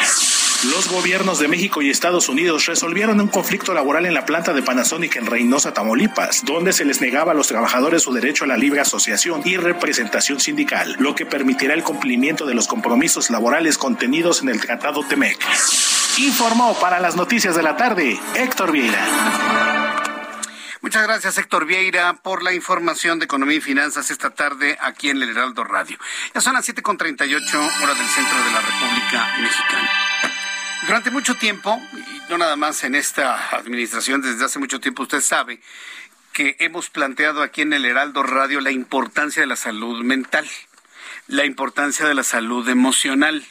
Los gobiernos de México y Estados Unidos resolvieron un conflicto laboral en la planta de Panasonic en Reynosa, Tamaulipas, donde se les negaba a los trabajadores su derecho a la libre asociación y representación sindical, lo que permitirá el cumplimiento de los compromisos laborales contenidos en el Tratado TEMEC. Informó para las noticias de la tarde Héctor Vieira. Muchas gracias, Héctor Vieira, por la información de economía y finanzas esta tarde aquí en el Heraldo Radio. Ya son las 7.38 horas del centro de la República Mexicana. Durante mucho tiempo, y no nada más en esta administración, desde hace mucho tiempo usted sabe que hemos planteado aquí en el Heraldo Radio la importancia de la salud mental, la importancia de la salud emocional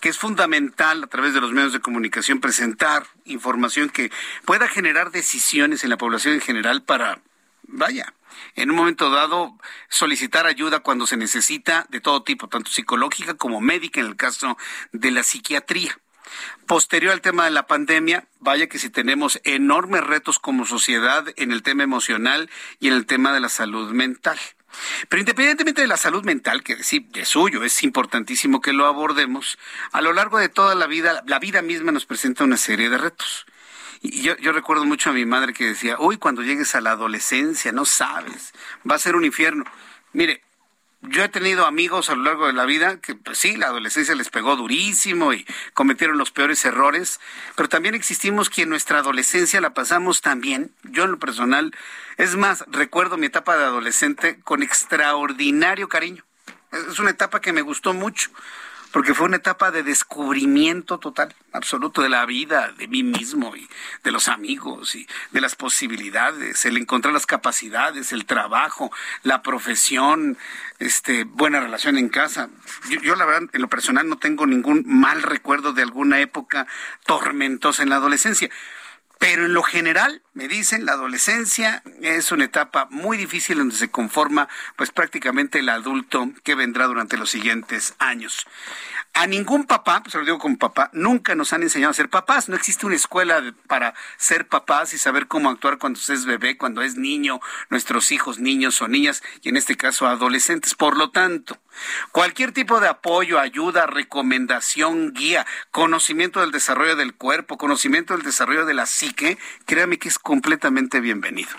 que es fundamental a través de los medios de comunicación presentar información que pueda generar decisiones en la población en general para, vaya, en un momento dado solicitar ayuda cuando se necesita de todo tipo, tanto psicológica como médica en el caso de la psiquiatría. Posterior al tema de la pandemia, vaya que si tenemos enormes retos como sociedad en el tema emocional y en el tema de la salud mental. Pero independientemente de la salud mental, que sí, de suyo es importantísimo que lo abordemos, a lo largo de toda la vida, la vida misma nos presenta una serie de retos. Y yo, yo recuerdo mucho a mi madre que decía, uy, cuando llegues a la adolescencia, no sabes, va a ser un infierno. Mire, yo he tenido amigos a lo largo de la vida que, pues sí, la adolescencia les pegó durísimo y cometieron los peores errores, pero también existimos que en nuestra adolescencia la pasamos también. Yo en lo personal, es más, recuerdo mi etapa de adolescente con extraordinario cariño. Es una etapa que me gustó mucho porque fue una etapa de descubrimiento total, absoluto de la vida, de mí mismo y de los amigos y de las posibilidades, el encontrar las capacidades, el trabajo, la profesión, este, buena relación en casa. Yo, yo la verdad, en lo personal no tengo ningún mal recuerdo de alguna época tormentosa en la adolescencia. Pero en lo general, me dicen, la adolescencia es una etapa muy difícil donde se conforma pues prácticamente el adulto que vendrá durante los siguientes años. A ningún papá, pues lo digo como papá, nunca nos han enseñado a ser papás. No existe una escuela para ser papás y saber cómo actuar cuando se es bebé, cuando es niño, nuestros hijos, niños o niñas, y en este caso adolescentes. Por lo tanto, cualquier tipo de apoyo, ayuda, recomendación, guía, conocimiento del desarrollo del cuerpo, conocimiento del desarrollo de la psique, créame que es completamente bienvenido.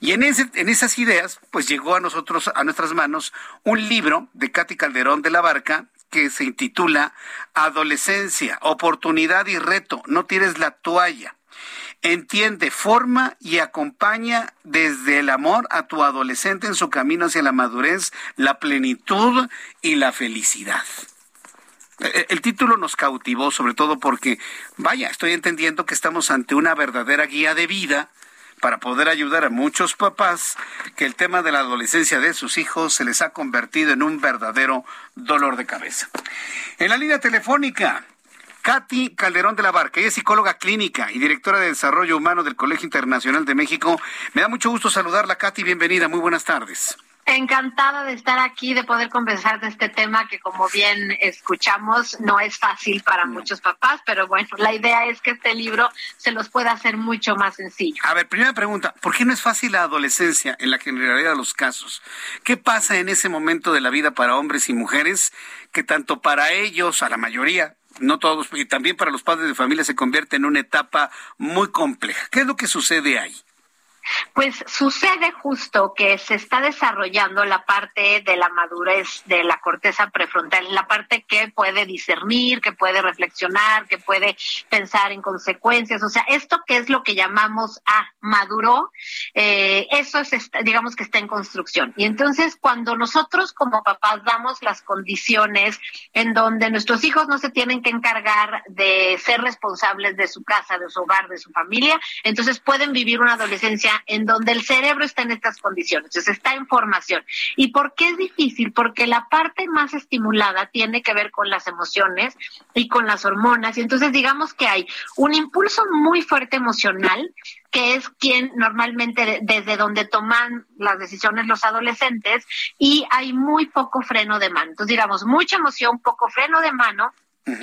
Y en, en esas ideas, pues llegó a nosotros, a nuestras manos, un libro de Katy Calderón de la Barca, que se intitula Adolescencia, oportunidad y reto, no tienes la toalla. Entiende, forma y acompaña desde el amor a tu adolescente en su camino hacia la madurez, la plenitud y la felicidad. E, e, el título nos cautivó sobre todo porque, vaya, estoy entendiendo que estamos ante una verdadera guía de vida para poder ayudar a muchos papás que el tema de la adolescencia de sus hijos se les ha convertido en un verdadero dolor de cabeza. En la línea telefónica, Katy Calderón de la Barca, ella es psicóloga clínica y directora de Desarrollo Humano del Colegio Internacional de México. Me da mucho gusto saludarla, Katy, bienvenida, muy buenas tardes. Encantada de estar aquí, de poder conversar de este tema que como bien escuchamos no es fácil para muchos papás, pero bueno, la idea es que este libro se los pueda hacer mucho más sencillo. A ver, primera pregunta, ¿por qué no es fácil la adolescencia en la generalidad de los casos? ¿Qué pasa en ese momento de la vida para hombres y mujeres que tanto para ellos, a la mayoría, no todos, y también para los padres de familia se convierte en una etapa muy compleja? ¿Qué es lo que sucede ahí? Pues sucede justo que se está desarrollando la parte de la madurez de la corteza prefrontal, la parte que puede discernir, que puede reflexionar, que puede pensar en consecuencias. O sea, esto que es lo que llamamos a maduro, eh, eso es, digamos que está en construcción. Y entonces cuando nosotros como papás damos las condiciones en donde nuestros hijos no se tienen que encargar de ser responsables de su casa, de su hogar, de su familia, entonces pueden vivir una adolescencia en donde el cerebro está en estas condiciones, entonces está en formación. ¿Y por qué es difícil? Porque la parte más estimulada tiene que ver con las emociones y con las hormonas, y entonces digamos que hay un impulso muy fuerte emocional que es quien normalmente desde donde toman las decisiones los adolescentes y hay muy poco freno de mano. Entonces, digamos, mucha emoción, poco freno de mano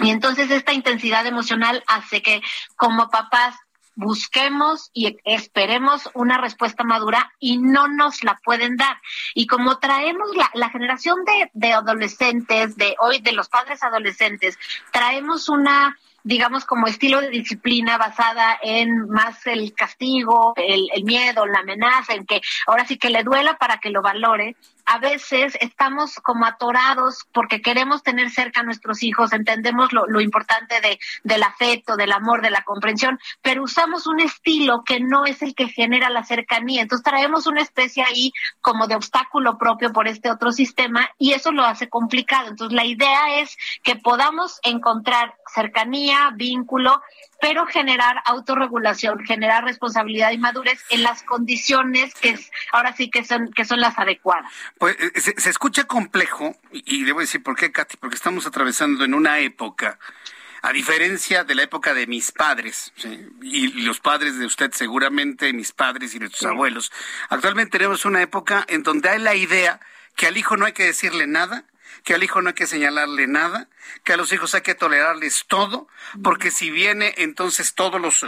y entonces esta intensidad emocional hace que como papás busquemos y esperemos una respuesta madura y no nos la pueden dar. Y como traemos la, la generación de, de adolescentes, de hoy, de los padres adolescentes, traemos una digamos, como estilo de disciplina basada en más el castigo, el, el, miedo, la amenaza, en que ahora sí que le duela para que lo valore. A veces estamos como atorados porque queremos tener cerca a nuestros hijos, entendemos lo, lo importante de, del afecto, del amor, de la comprensión, pero usamos un estilo que no es el que genera la cercanía. Entonces traemos una especie ahí como de obstáculo propio por este otro sistema y eso lo hace complicado. Entonces la idea es que podamos encontrar cercanía, vínculo, pero generar autorregulación, generar responsabilidad y madurez en las condiciones que es, ahora sí que son que son las adecuadas. Pues eh, se, se escucha complejo y, y debo decir por qué, Katy, porque estamos atravesando en una época a diferencia de la época de mis padres, ¿sí? y los padres de usted seguramente, mis padres y nuestros sí. abuelos, actualmente tenemos una época en donde hay la idea que al hijo no hay que decirle nada, que al hijo no hay que señalarle nada, que a los hijos hay que tolerarles todo, porque si viene entonces todos los,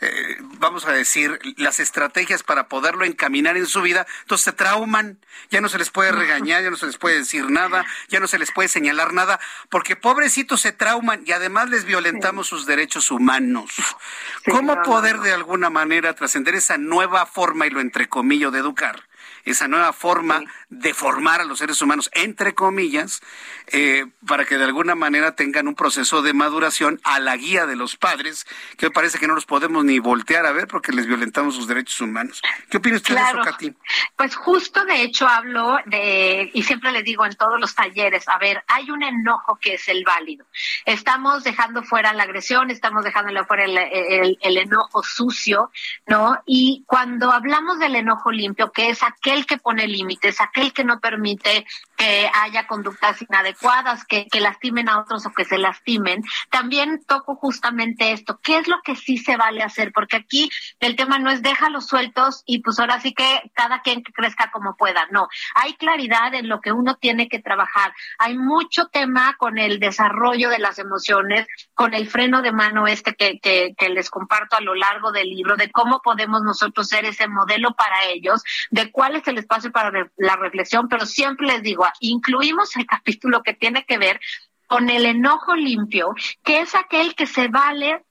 eh, vamos a decir, las estrategias para poderlo encaminar en su vida, entonces se trauman, ya no se les puede regañar, ya no se les puede decir nada, ya no se les puede señalar nada, porque pobrecitos se trauman y además les violentamos sus derechos humanos. ¿Cómo poder de alguna manera trascender esa nueva forma y lo entrecomillo de educar? Esa nueva forma sí. de formar a los seres humanos, entre comillas, eh, para que de alguna manera tengan un proceso de maduración a la guía de los padres, que me parece que no los podemos ni voltear a ver porque les violentamos sus derechos humanos. ¿Qué opina usted claro. de eso, Katy? Pues justo de hecho hablo de, y siempre le digo en todos los talleres, a ver, hay un enojo que es el válido. Estamos dejando fuera la agresión, estamos dejando fuera el, el, el enojo sucio, ¿no? Y cuando hablamos del enojo limpio, que es aquel aquel que pone límites, aquel que no permite que haya conductas inadecuadas, que, que lastimen a otros o que se lastimen. También toco justamente esto, ¿qué es lo que sí se vale hacer? Porque aquí el tema no es déjalos sueltos y pues ahora sí que cada quien que crezca como pueda, no, hay claridad en lo que uno tiene que trabajar. Hay mucho tema con el desarrollo de las emociones, con el freno de mano este que, que, que les comparto a lo largo del libro, de cómo podemos nosotros ser ese modelo para ellos, de cuál es el espacio para la reflexión, pero siempre les digo, incluimos el capítulo que tiene que ver con el enojo limpio, que es aquel que se vale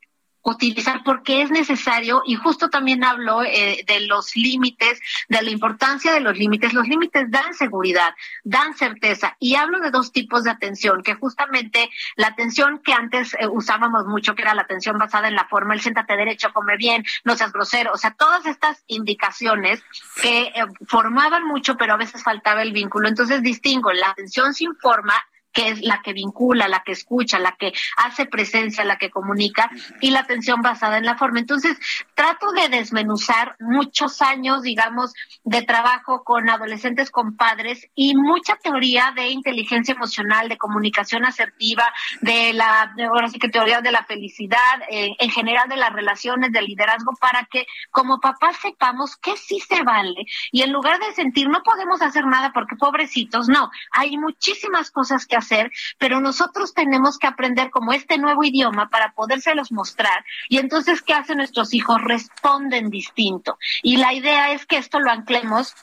utilizar porque es necesario y justo también hablo eh, de los límites, de la importancia de los límites. Los límites dan seguridad, dan certeza y hablo de dos tipos de atención, que justamente la atención que antes eh, usábamos mucho, que era la atención basada en la forma, el siéntate derecho, come bien, no seas grosero, o sea, todas estas indicaciones que eh, formaban mucho, pero a veces faltaba el vínculo. Entonces distingo la atención sin forma que es la que vincula, la que escucha, la que hace presencia, la que comunica, y la atención basada en la forma. Entonces, trato de desmenuzar muchos años, digamos, de trabajo con adolescentes, con padres, y mucha teoría de inteligencia emocional, de comunicación asertiva, de la, ahora sí que teoría de la felicidad, eh, en general de las relaciones, del liderazgo, para que como papás sepamos que sí se vale, y en lugar de sentir no podemos hacer nada porque pobrecitos, no, hay muchísimas cosas que hacer, pero nosotros tenemos que aprender como este nuevo idioma para podérselos mostrar. Y entonces, ¿qué hacen nuestros hijos? Responden distinto. Y la idea es que esto lo anclemos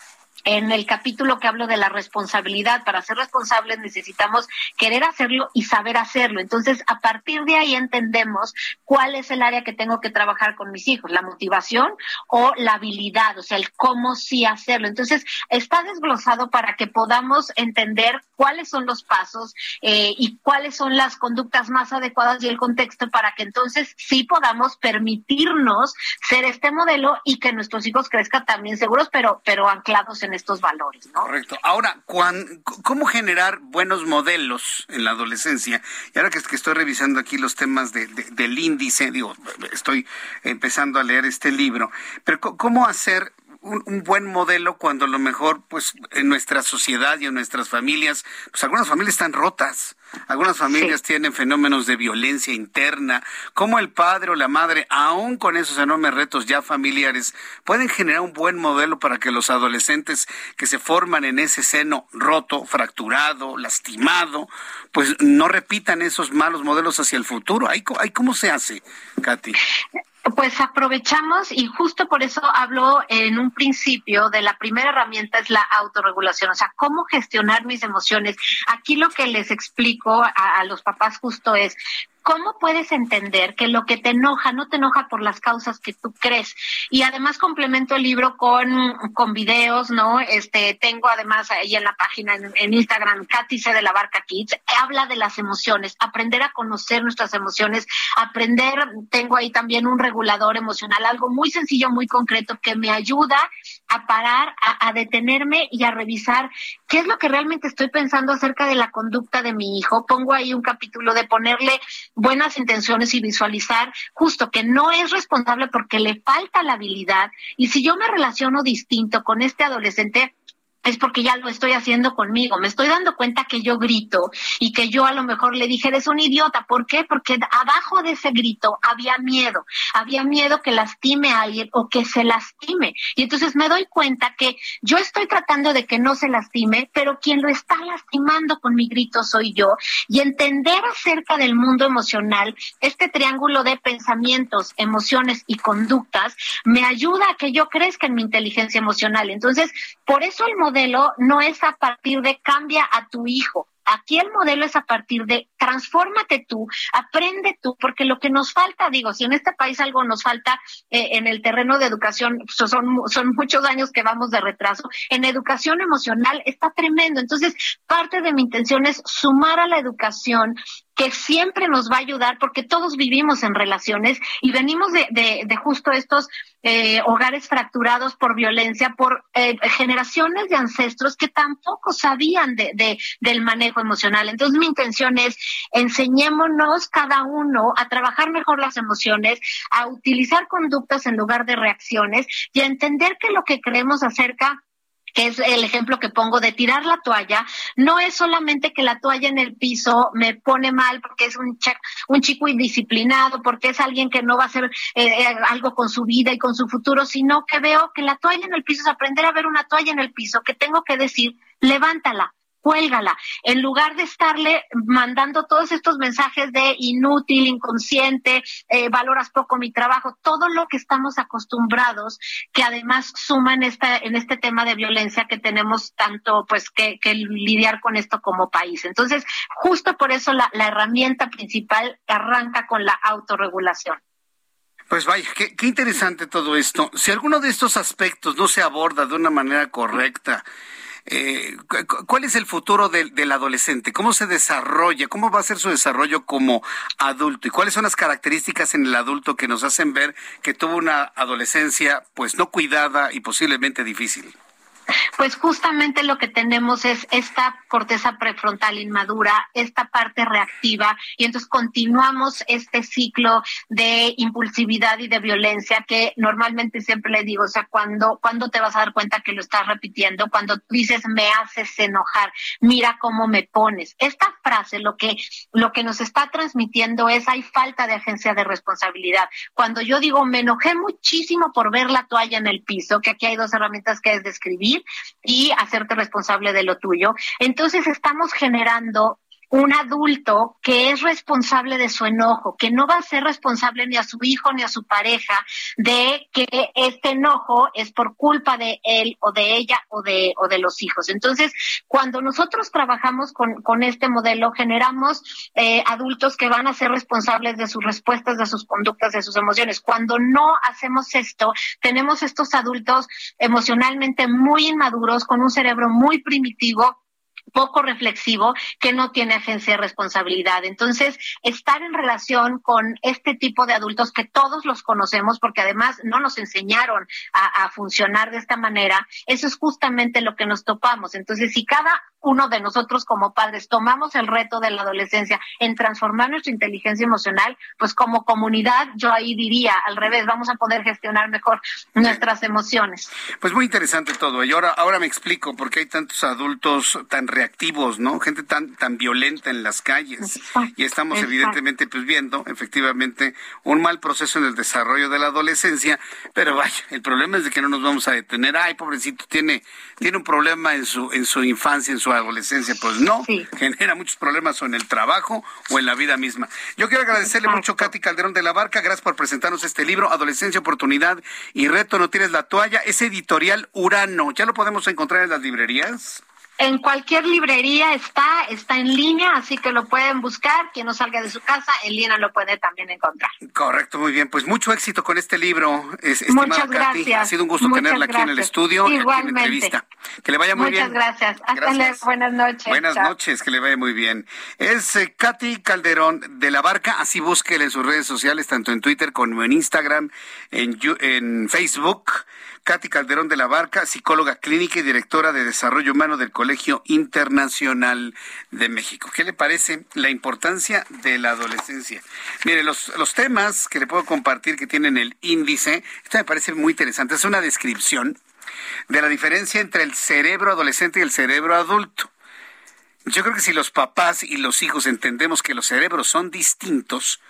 en el capítulo que hablo de la responsabilidad, para ser responsables necesitamos querer hacerlo y saber hacerlo. Entonces, a partir de ahí entendemos cuál es el área que tengo que trabajar con mis hijos, la motivación o la habilidad, o sea, el cómo sí hacerlo. Entonces, está desglosado para que podamos entender cuáles son los pasos eh, y cuáles son las conductas más adecuadas y el contexto para que entonces sí podamos permitirnos ser este modelo y que nuestros hijos crezcan también seguros, pero, pero anclados en estos valores. ¿no? Correcto. Ahora, ¿cómo generar buenos modelos en la adolescencia? Y ahora que, estoy revisando aquí los temas del índice, digo, estoy empezando a leer este libro, pero ¿cómo hacer un, buen modelo cuando a lo mejor, pues, en nuestra sociedad y en nuestras familias, pues algunas familias están rotas, algunas familias tienen fenómenos de violencia interna, como el padre o la madre, aún con esos enormes retos ya familiares, pueden generar un buen modelo para que los adolescentes que se forman en ese seno roto, fracturado, lastimado, pues no repitan esos malos modelos hacia el futuro. ¿Ahí, cómo se hace, Katy? Pues aprovechamos y justo por eso hablo en un principio de la primera herramienta es la autorregulación, o sea, cómo gestionar mis emociones. Aquí lo que les explico a, a los papás justo es ¿Cómo puedes entender que lo que te enoja no te enoja por las causas que tú crees? Y además complemento el libro con, con videos, ¿no? Este, tengo además ahí en la página en, Instagram, Katy C de la Barca Kids, habla de las emociones, aprender a conocer nuestras emociones, aprender, tengo ahí también un regulador emocional, algo muy sencillo, muy concreto que me ayuda a parar, a, a detenerme y a revisar qué es lo que realmente estoy pensando acerca de la conducta de mi hijo. Pongo ahí un capítulo de ponerle buenas intenciones y visualizar justo que no es responsable porque le falta la habilidad. Y si yo me relaciono distinto con este adolescente, es porque ya lo estoy haciendo conmigo. Me estoy dando cuenta que yo grito y que yo a lo mejor le dije, eres un idiota. ¿Por qué? Porque abajo de ese grito había miedo. Había miedo que lastime a alguien o que se lastime. Y entonces me doy cuenta que yo estoy tratando de que no se lastime, pero quien lo está lastimando con mi grito soy yo. Y entender acerca del mundo emocional, este triángulo de pensamientos, emociones y conductas, me ayuda a que yo crezca en mi inteligencia emocional. Entonces, por eso el modelo no es a partir de cambia a tu hijo. Aquí el modelo es a partir de transfórmate tú, aprende tú, porque lo que nos falta, digo, si en este país algo nos falta eh, en el terreno de educación, son, son muchos años que vamos de retraso, en educación emocional está tremendo. Entonces, parte de mi intención es sumar a la educación que siempre nos va a ayudar porque todos vivimos en relaciones y venimos de, de, justo estos eh, hogares fracturados por violencia, por eh, generaciones de ancestros que tampoco sabían de, de, del manejo emocional. Entonces mi intención es enseñémonos cada uno a trabajar mejor las emociones, a utilizar conductas en lugar de reacciones y a entender que lo que creemos acerca que es el ejemplo que pongo de tirar la toalla, no es solamente que la toalla en el piso me pone mal porque es un, un chico indisciplinado, porque es alguien que no va a hacer eh, eh, algo con su vida y con su futuro, sino que veo que la toalla en el piso es aprender a ver una toalla en el piso, que tengo que decir, levántala, cuélgala, en lugar de estarle mandando todos estos mensajes de inútil, inconsciente, eh, valoras poco mi trabajo, todo lo que estamos acostumbrados, que además suma en, esta, en este tema de violencia que tenemos tanto pues que, lidiar con esto como país. Entonces, justo por eso la, herramienta principal arranca con la autorregulación. Pues vaya, qué, qué, interesante todo esto. Si alguno de estos aspectos no se aborda de una manera correcta, eh, ¿cuál es el futuro del, del, adolescente? ¿Cómo se desarrolla? ¿Cómo va a ser su desarrollo como adulto? ¿Y cuáles son las características en el adulto que nos hacen ver que tuvo una adolescencia pues no cuidada y posiblemente difícil? Pues justamente lo que tenemos es esta corteza prefrontal inmadura, esta parte reactiva, y entonces continuamos este ciclo de impulsividad y de violencia que normalmente siempre le digo, o sea, cuando, cuando te vas a dar cuenta que lo estás repitiendo, cuando dices me haces enojar, mira cómo me pones. Esta frase lo que, lo que nos está transmitiendo es hay falta de agencia de responsabilidad. Cuando yo digo me enojé muchísimo por ver la toalla en el piso, que aquí hay dos herramientas que es describir, y hacerte responsable de lo tuyo. Entonces estamos generando un adulto que es responsable de su enojo, que no va a ser responsable ni a su hijo ni a su pareja de que este enojo es por culpa de él o de ella o de, o de los hijos. Entonces, cuando nosotros trabajamos con, con este modelo, generamos eh, adultos que van a ser responsables de sus respuestas, de sus conductas, de sus emociones. Cuando no hacemos esto, tenemos estos adultos emocionalmente muy inmaduros, con un cerebro muy primitivo, poco reflexivo que no tiene agencia de responsabilidad. Entonces, estar en relación con este tipo de adultos que todos los conocemos, porque además no nos enseñaron a, funcionar de esta manera, eso es justamente lo que nos topamos. Entonces, si cada uno de nosotros como padres tomamos el reto de la adolescencia en transformar nuestra inteligencia emocional, pues como comunidad yo ahí diría al revés, vamos a poder gestionar mejor nuestras emociones. Pues muy interesante todo. Y ahora, ahora me explico por qué hay tantos adultos tan reactivos, ¿no? Gente tan, tan violenta en las calles. y estamos evidentemente pues viendo efectivamente un mal proceso en el desarrollo de la adolescencia, pero vaya, el problema es de que no nos vamos a detener. Ay, pobrecito, tiene, tiene un problema en su, en su infancia, en su adolescencia, pues no, genera muchos problemas o en el trabajo o en la vida misma. Yo quiero agradecerle mucho a Katy Calderón de la Barca, gracias por presentarnos este libro, Adolescencia, Oportunidad y Reto, no tienes la toalla, es editorial Urano, ¿ya lo podemos encontrar en las librerías? En cualquier librería está, está en línea, así que lo pueden buscar. Quien no salga de su casa, en línea lo puede también encontrar. Correcto, muy bien. Pues mucho éxito con este libro, Muchas gracias. Ha sido un gusto tenerla aquí en el estudio, Igualmente. en entrevista. Que le vaya muy bien. Muchas gracias. Hasta. Buenas noches. Buenas noches, que le vaya muy bien. Es eh, Katy Calderón de la Barca, así búsquela en sus redes sociales, tanto en Twitter como en Instagram, en, en Facebook. Katy Calderón de la Barca, psicóloga clínica y directora de Desarrollo Humano del Colegio Internacional de México. ¿Qué le parece la importancia de la adolescencia? Mire, los, los temas que le puedo compartir que tienen el índice, esto me parece muy interesante, es una descripción de la diferencia entre el cerebro adolescente y el cerebro adulto. Yo creo que si los papás y los hijos entendemos que los cerebros son distintos,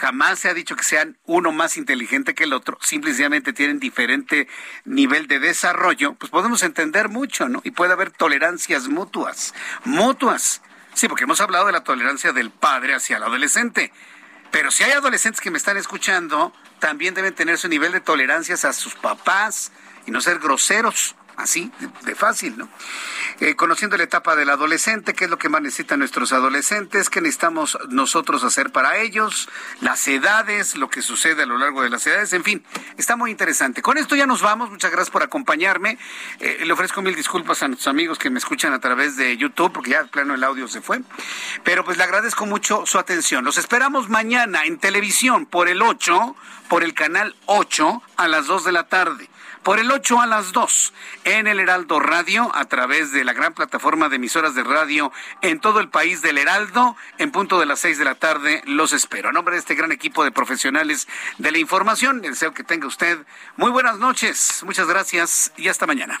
jamás se ha dicho que sean uno más inteligente que el otro, simplemente tienen diferente nivel de desarrollo, pues podemos entender mucho, ¿no? Y puede haber tolerancias mutuas, mutuas. Sí, porque hemos hablado de la tolerancia del padre hacia el adolescente. Pero si hay adolescentes que me están escuchando, también deben tener su nivel de tolerancia a sus papás y no ser groseros así, de, fácil, ¿no? Eh, conociendo la etapa del adolescente, qué es lo que más necesitan nuestros adolescentes, qué necesitamos nosotros hacer para ellos, las edades, lo que sucede a lo largo de las edades, en fin, está muy interesante. Con esto ya nos vamos, muchas gracias por acompañarme. Eh, le ofrezco mil disculpas a nuestros amigos que me escuchan a través de YouTube, porque ya plano el audio se fue, pero pues le agradezco mucho su atención. Los esperamos mañana en televisión por el 8, por el canal 8 a las 2 de la tarde por el 8 a las 2 en el Heraldo Radio a través de la gran plataforma de emisoras de radio en todo el país del Heraldo. En punto de las 6 de la tarde los espero. A nombre de este gran equipo de profesionales de la información, deseo que tenga usted muy buenas noches. Muchas gracias y hasta mañana.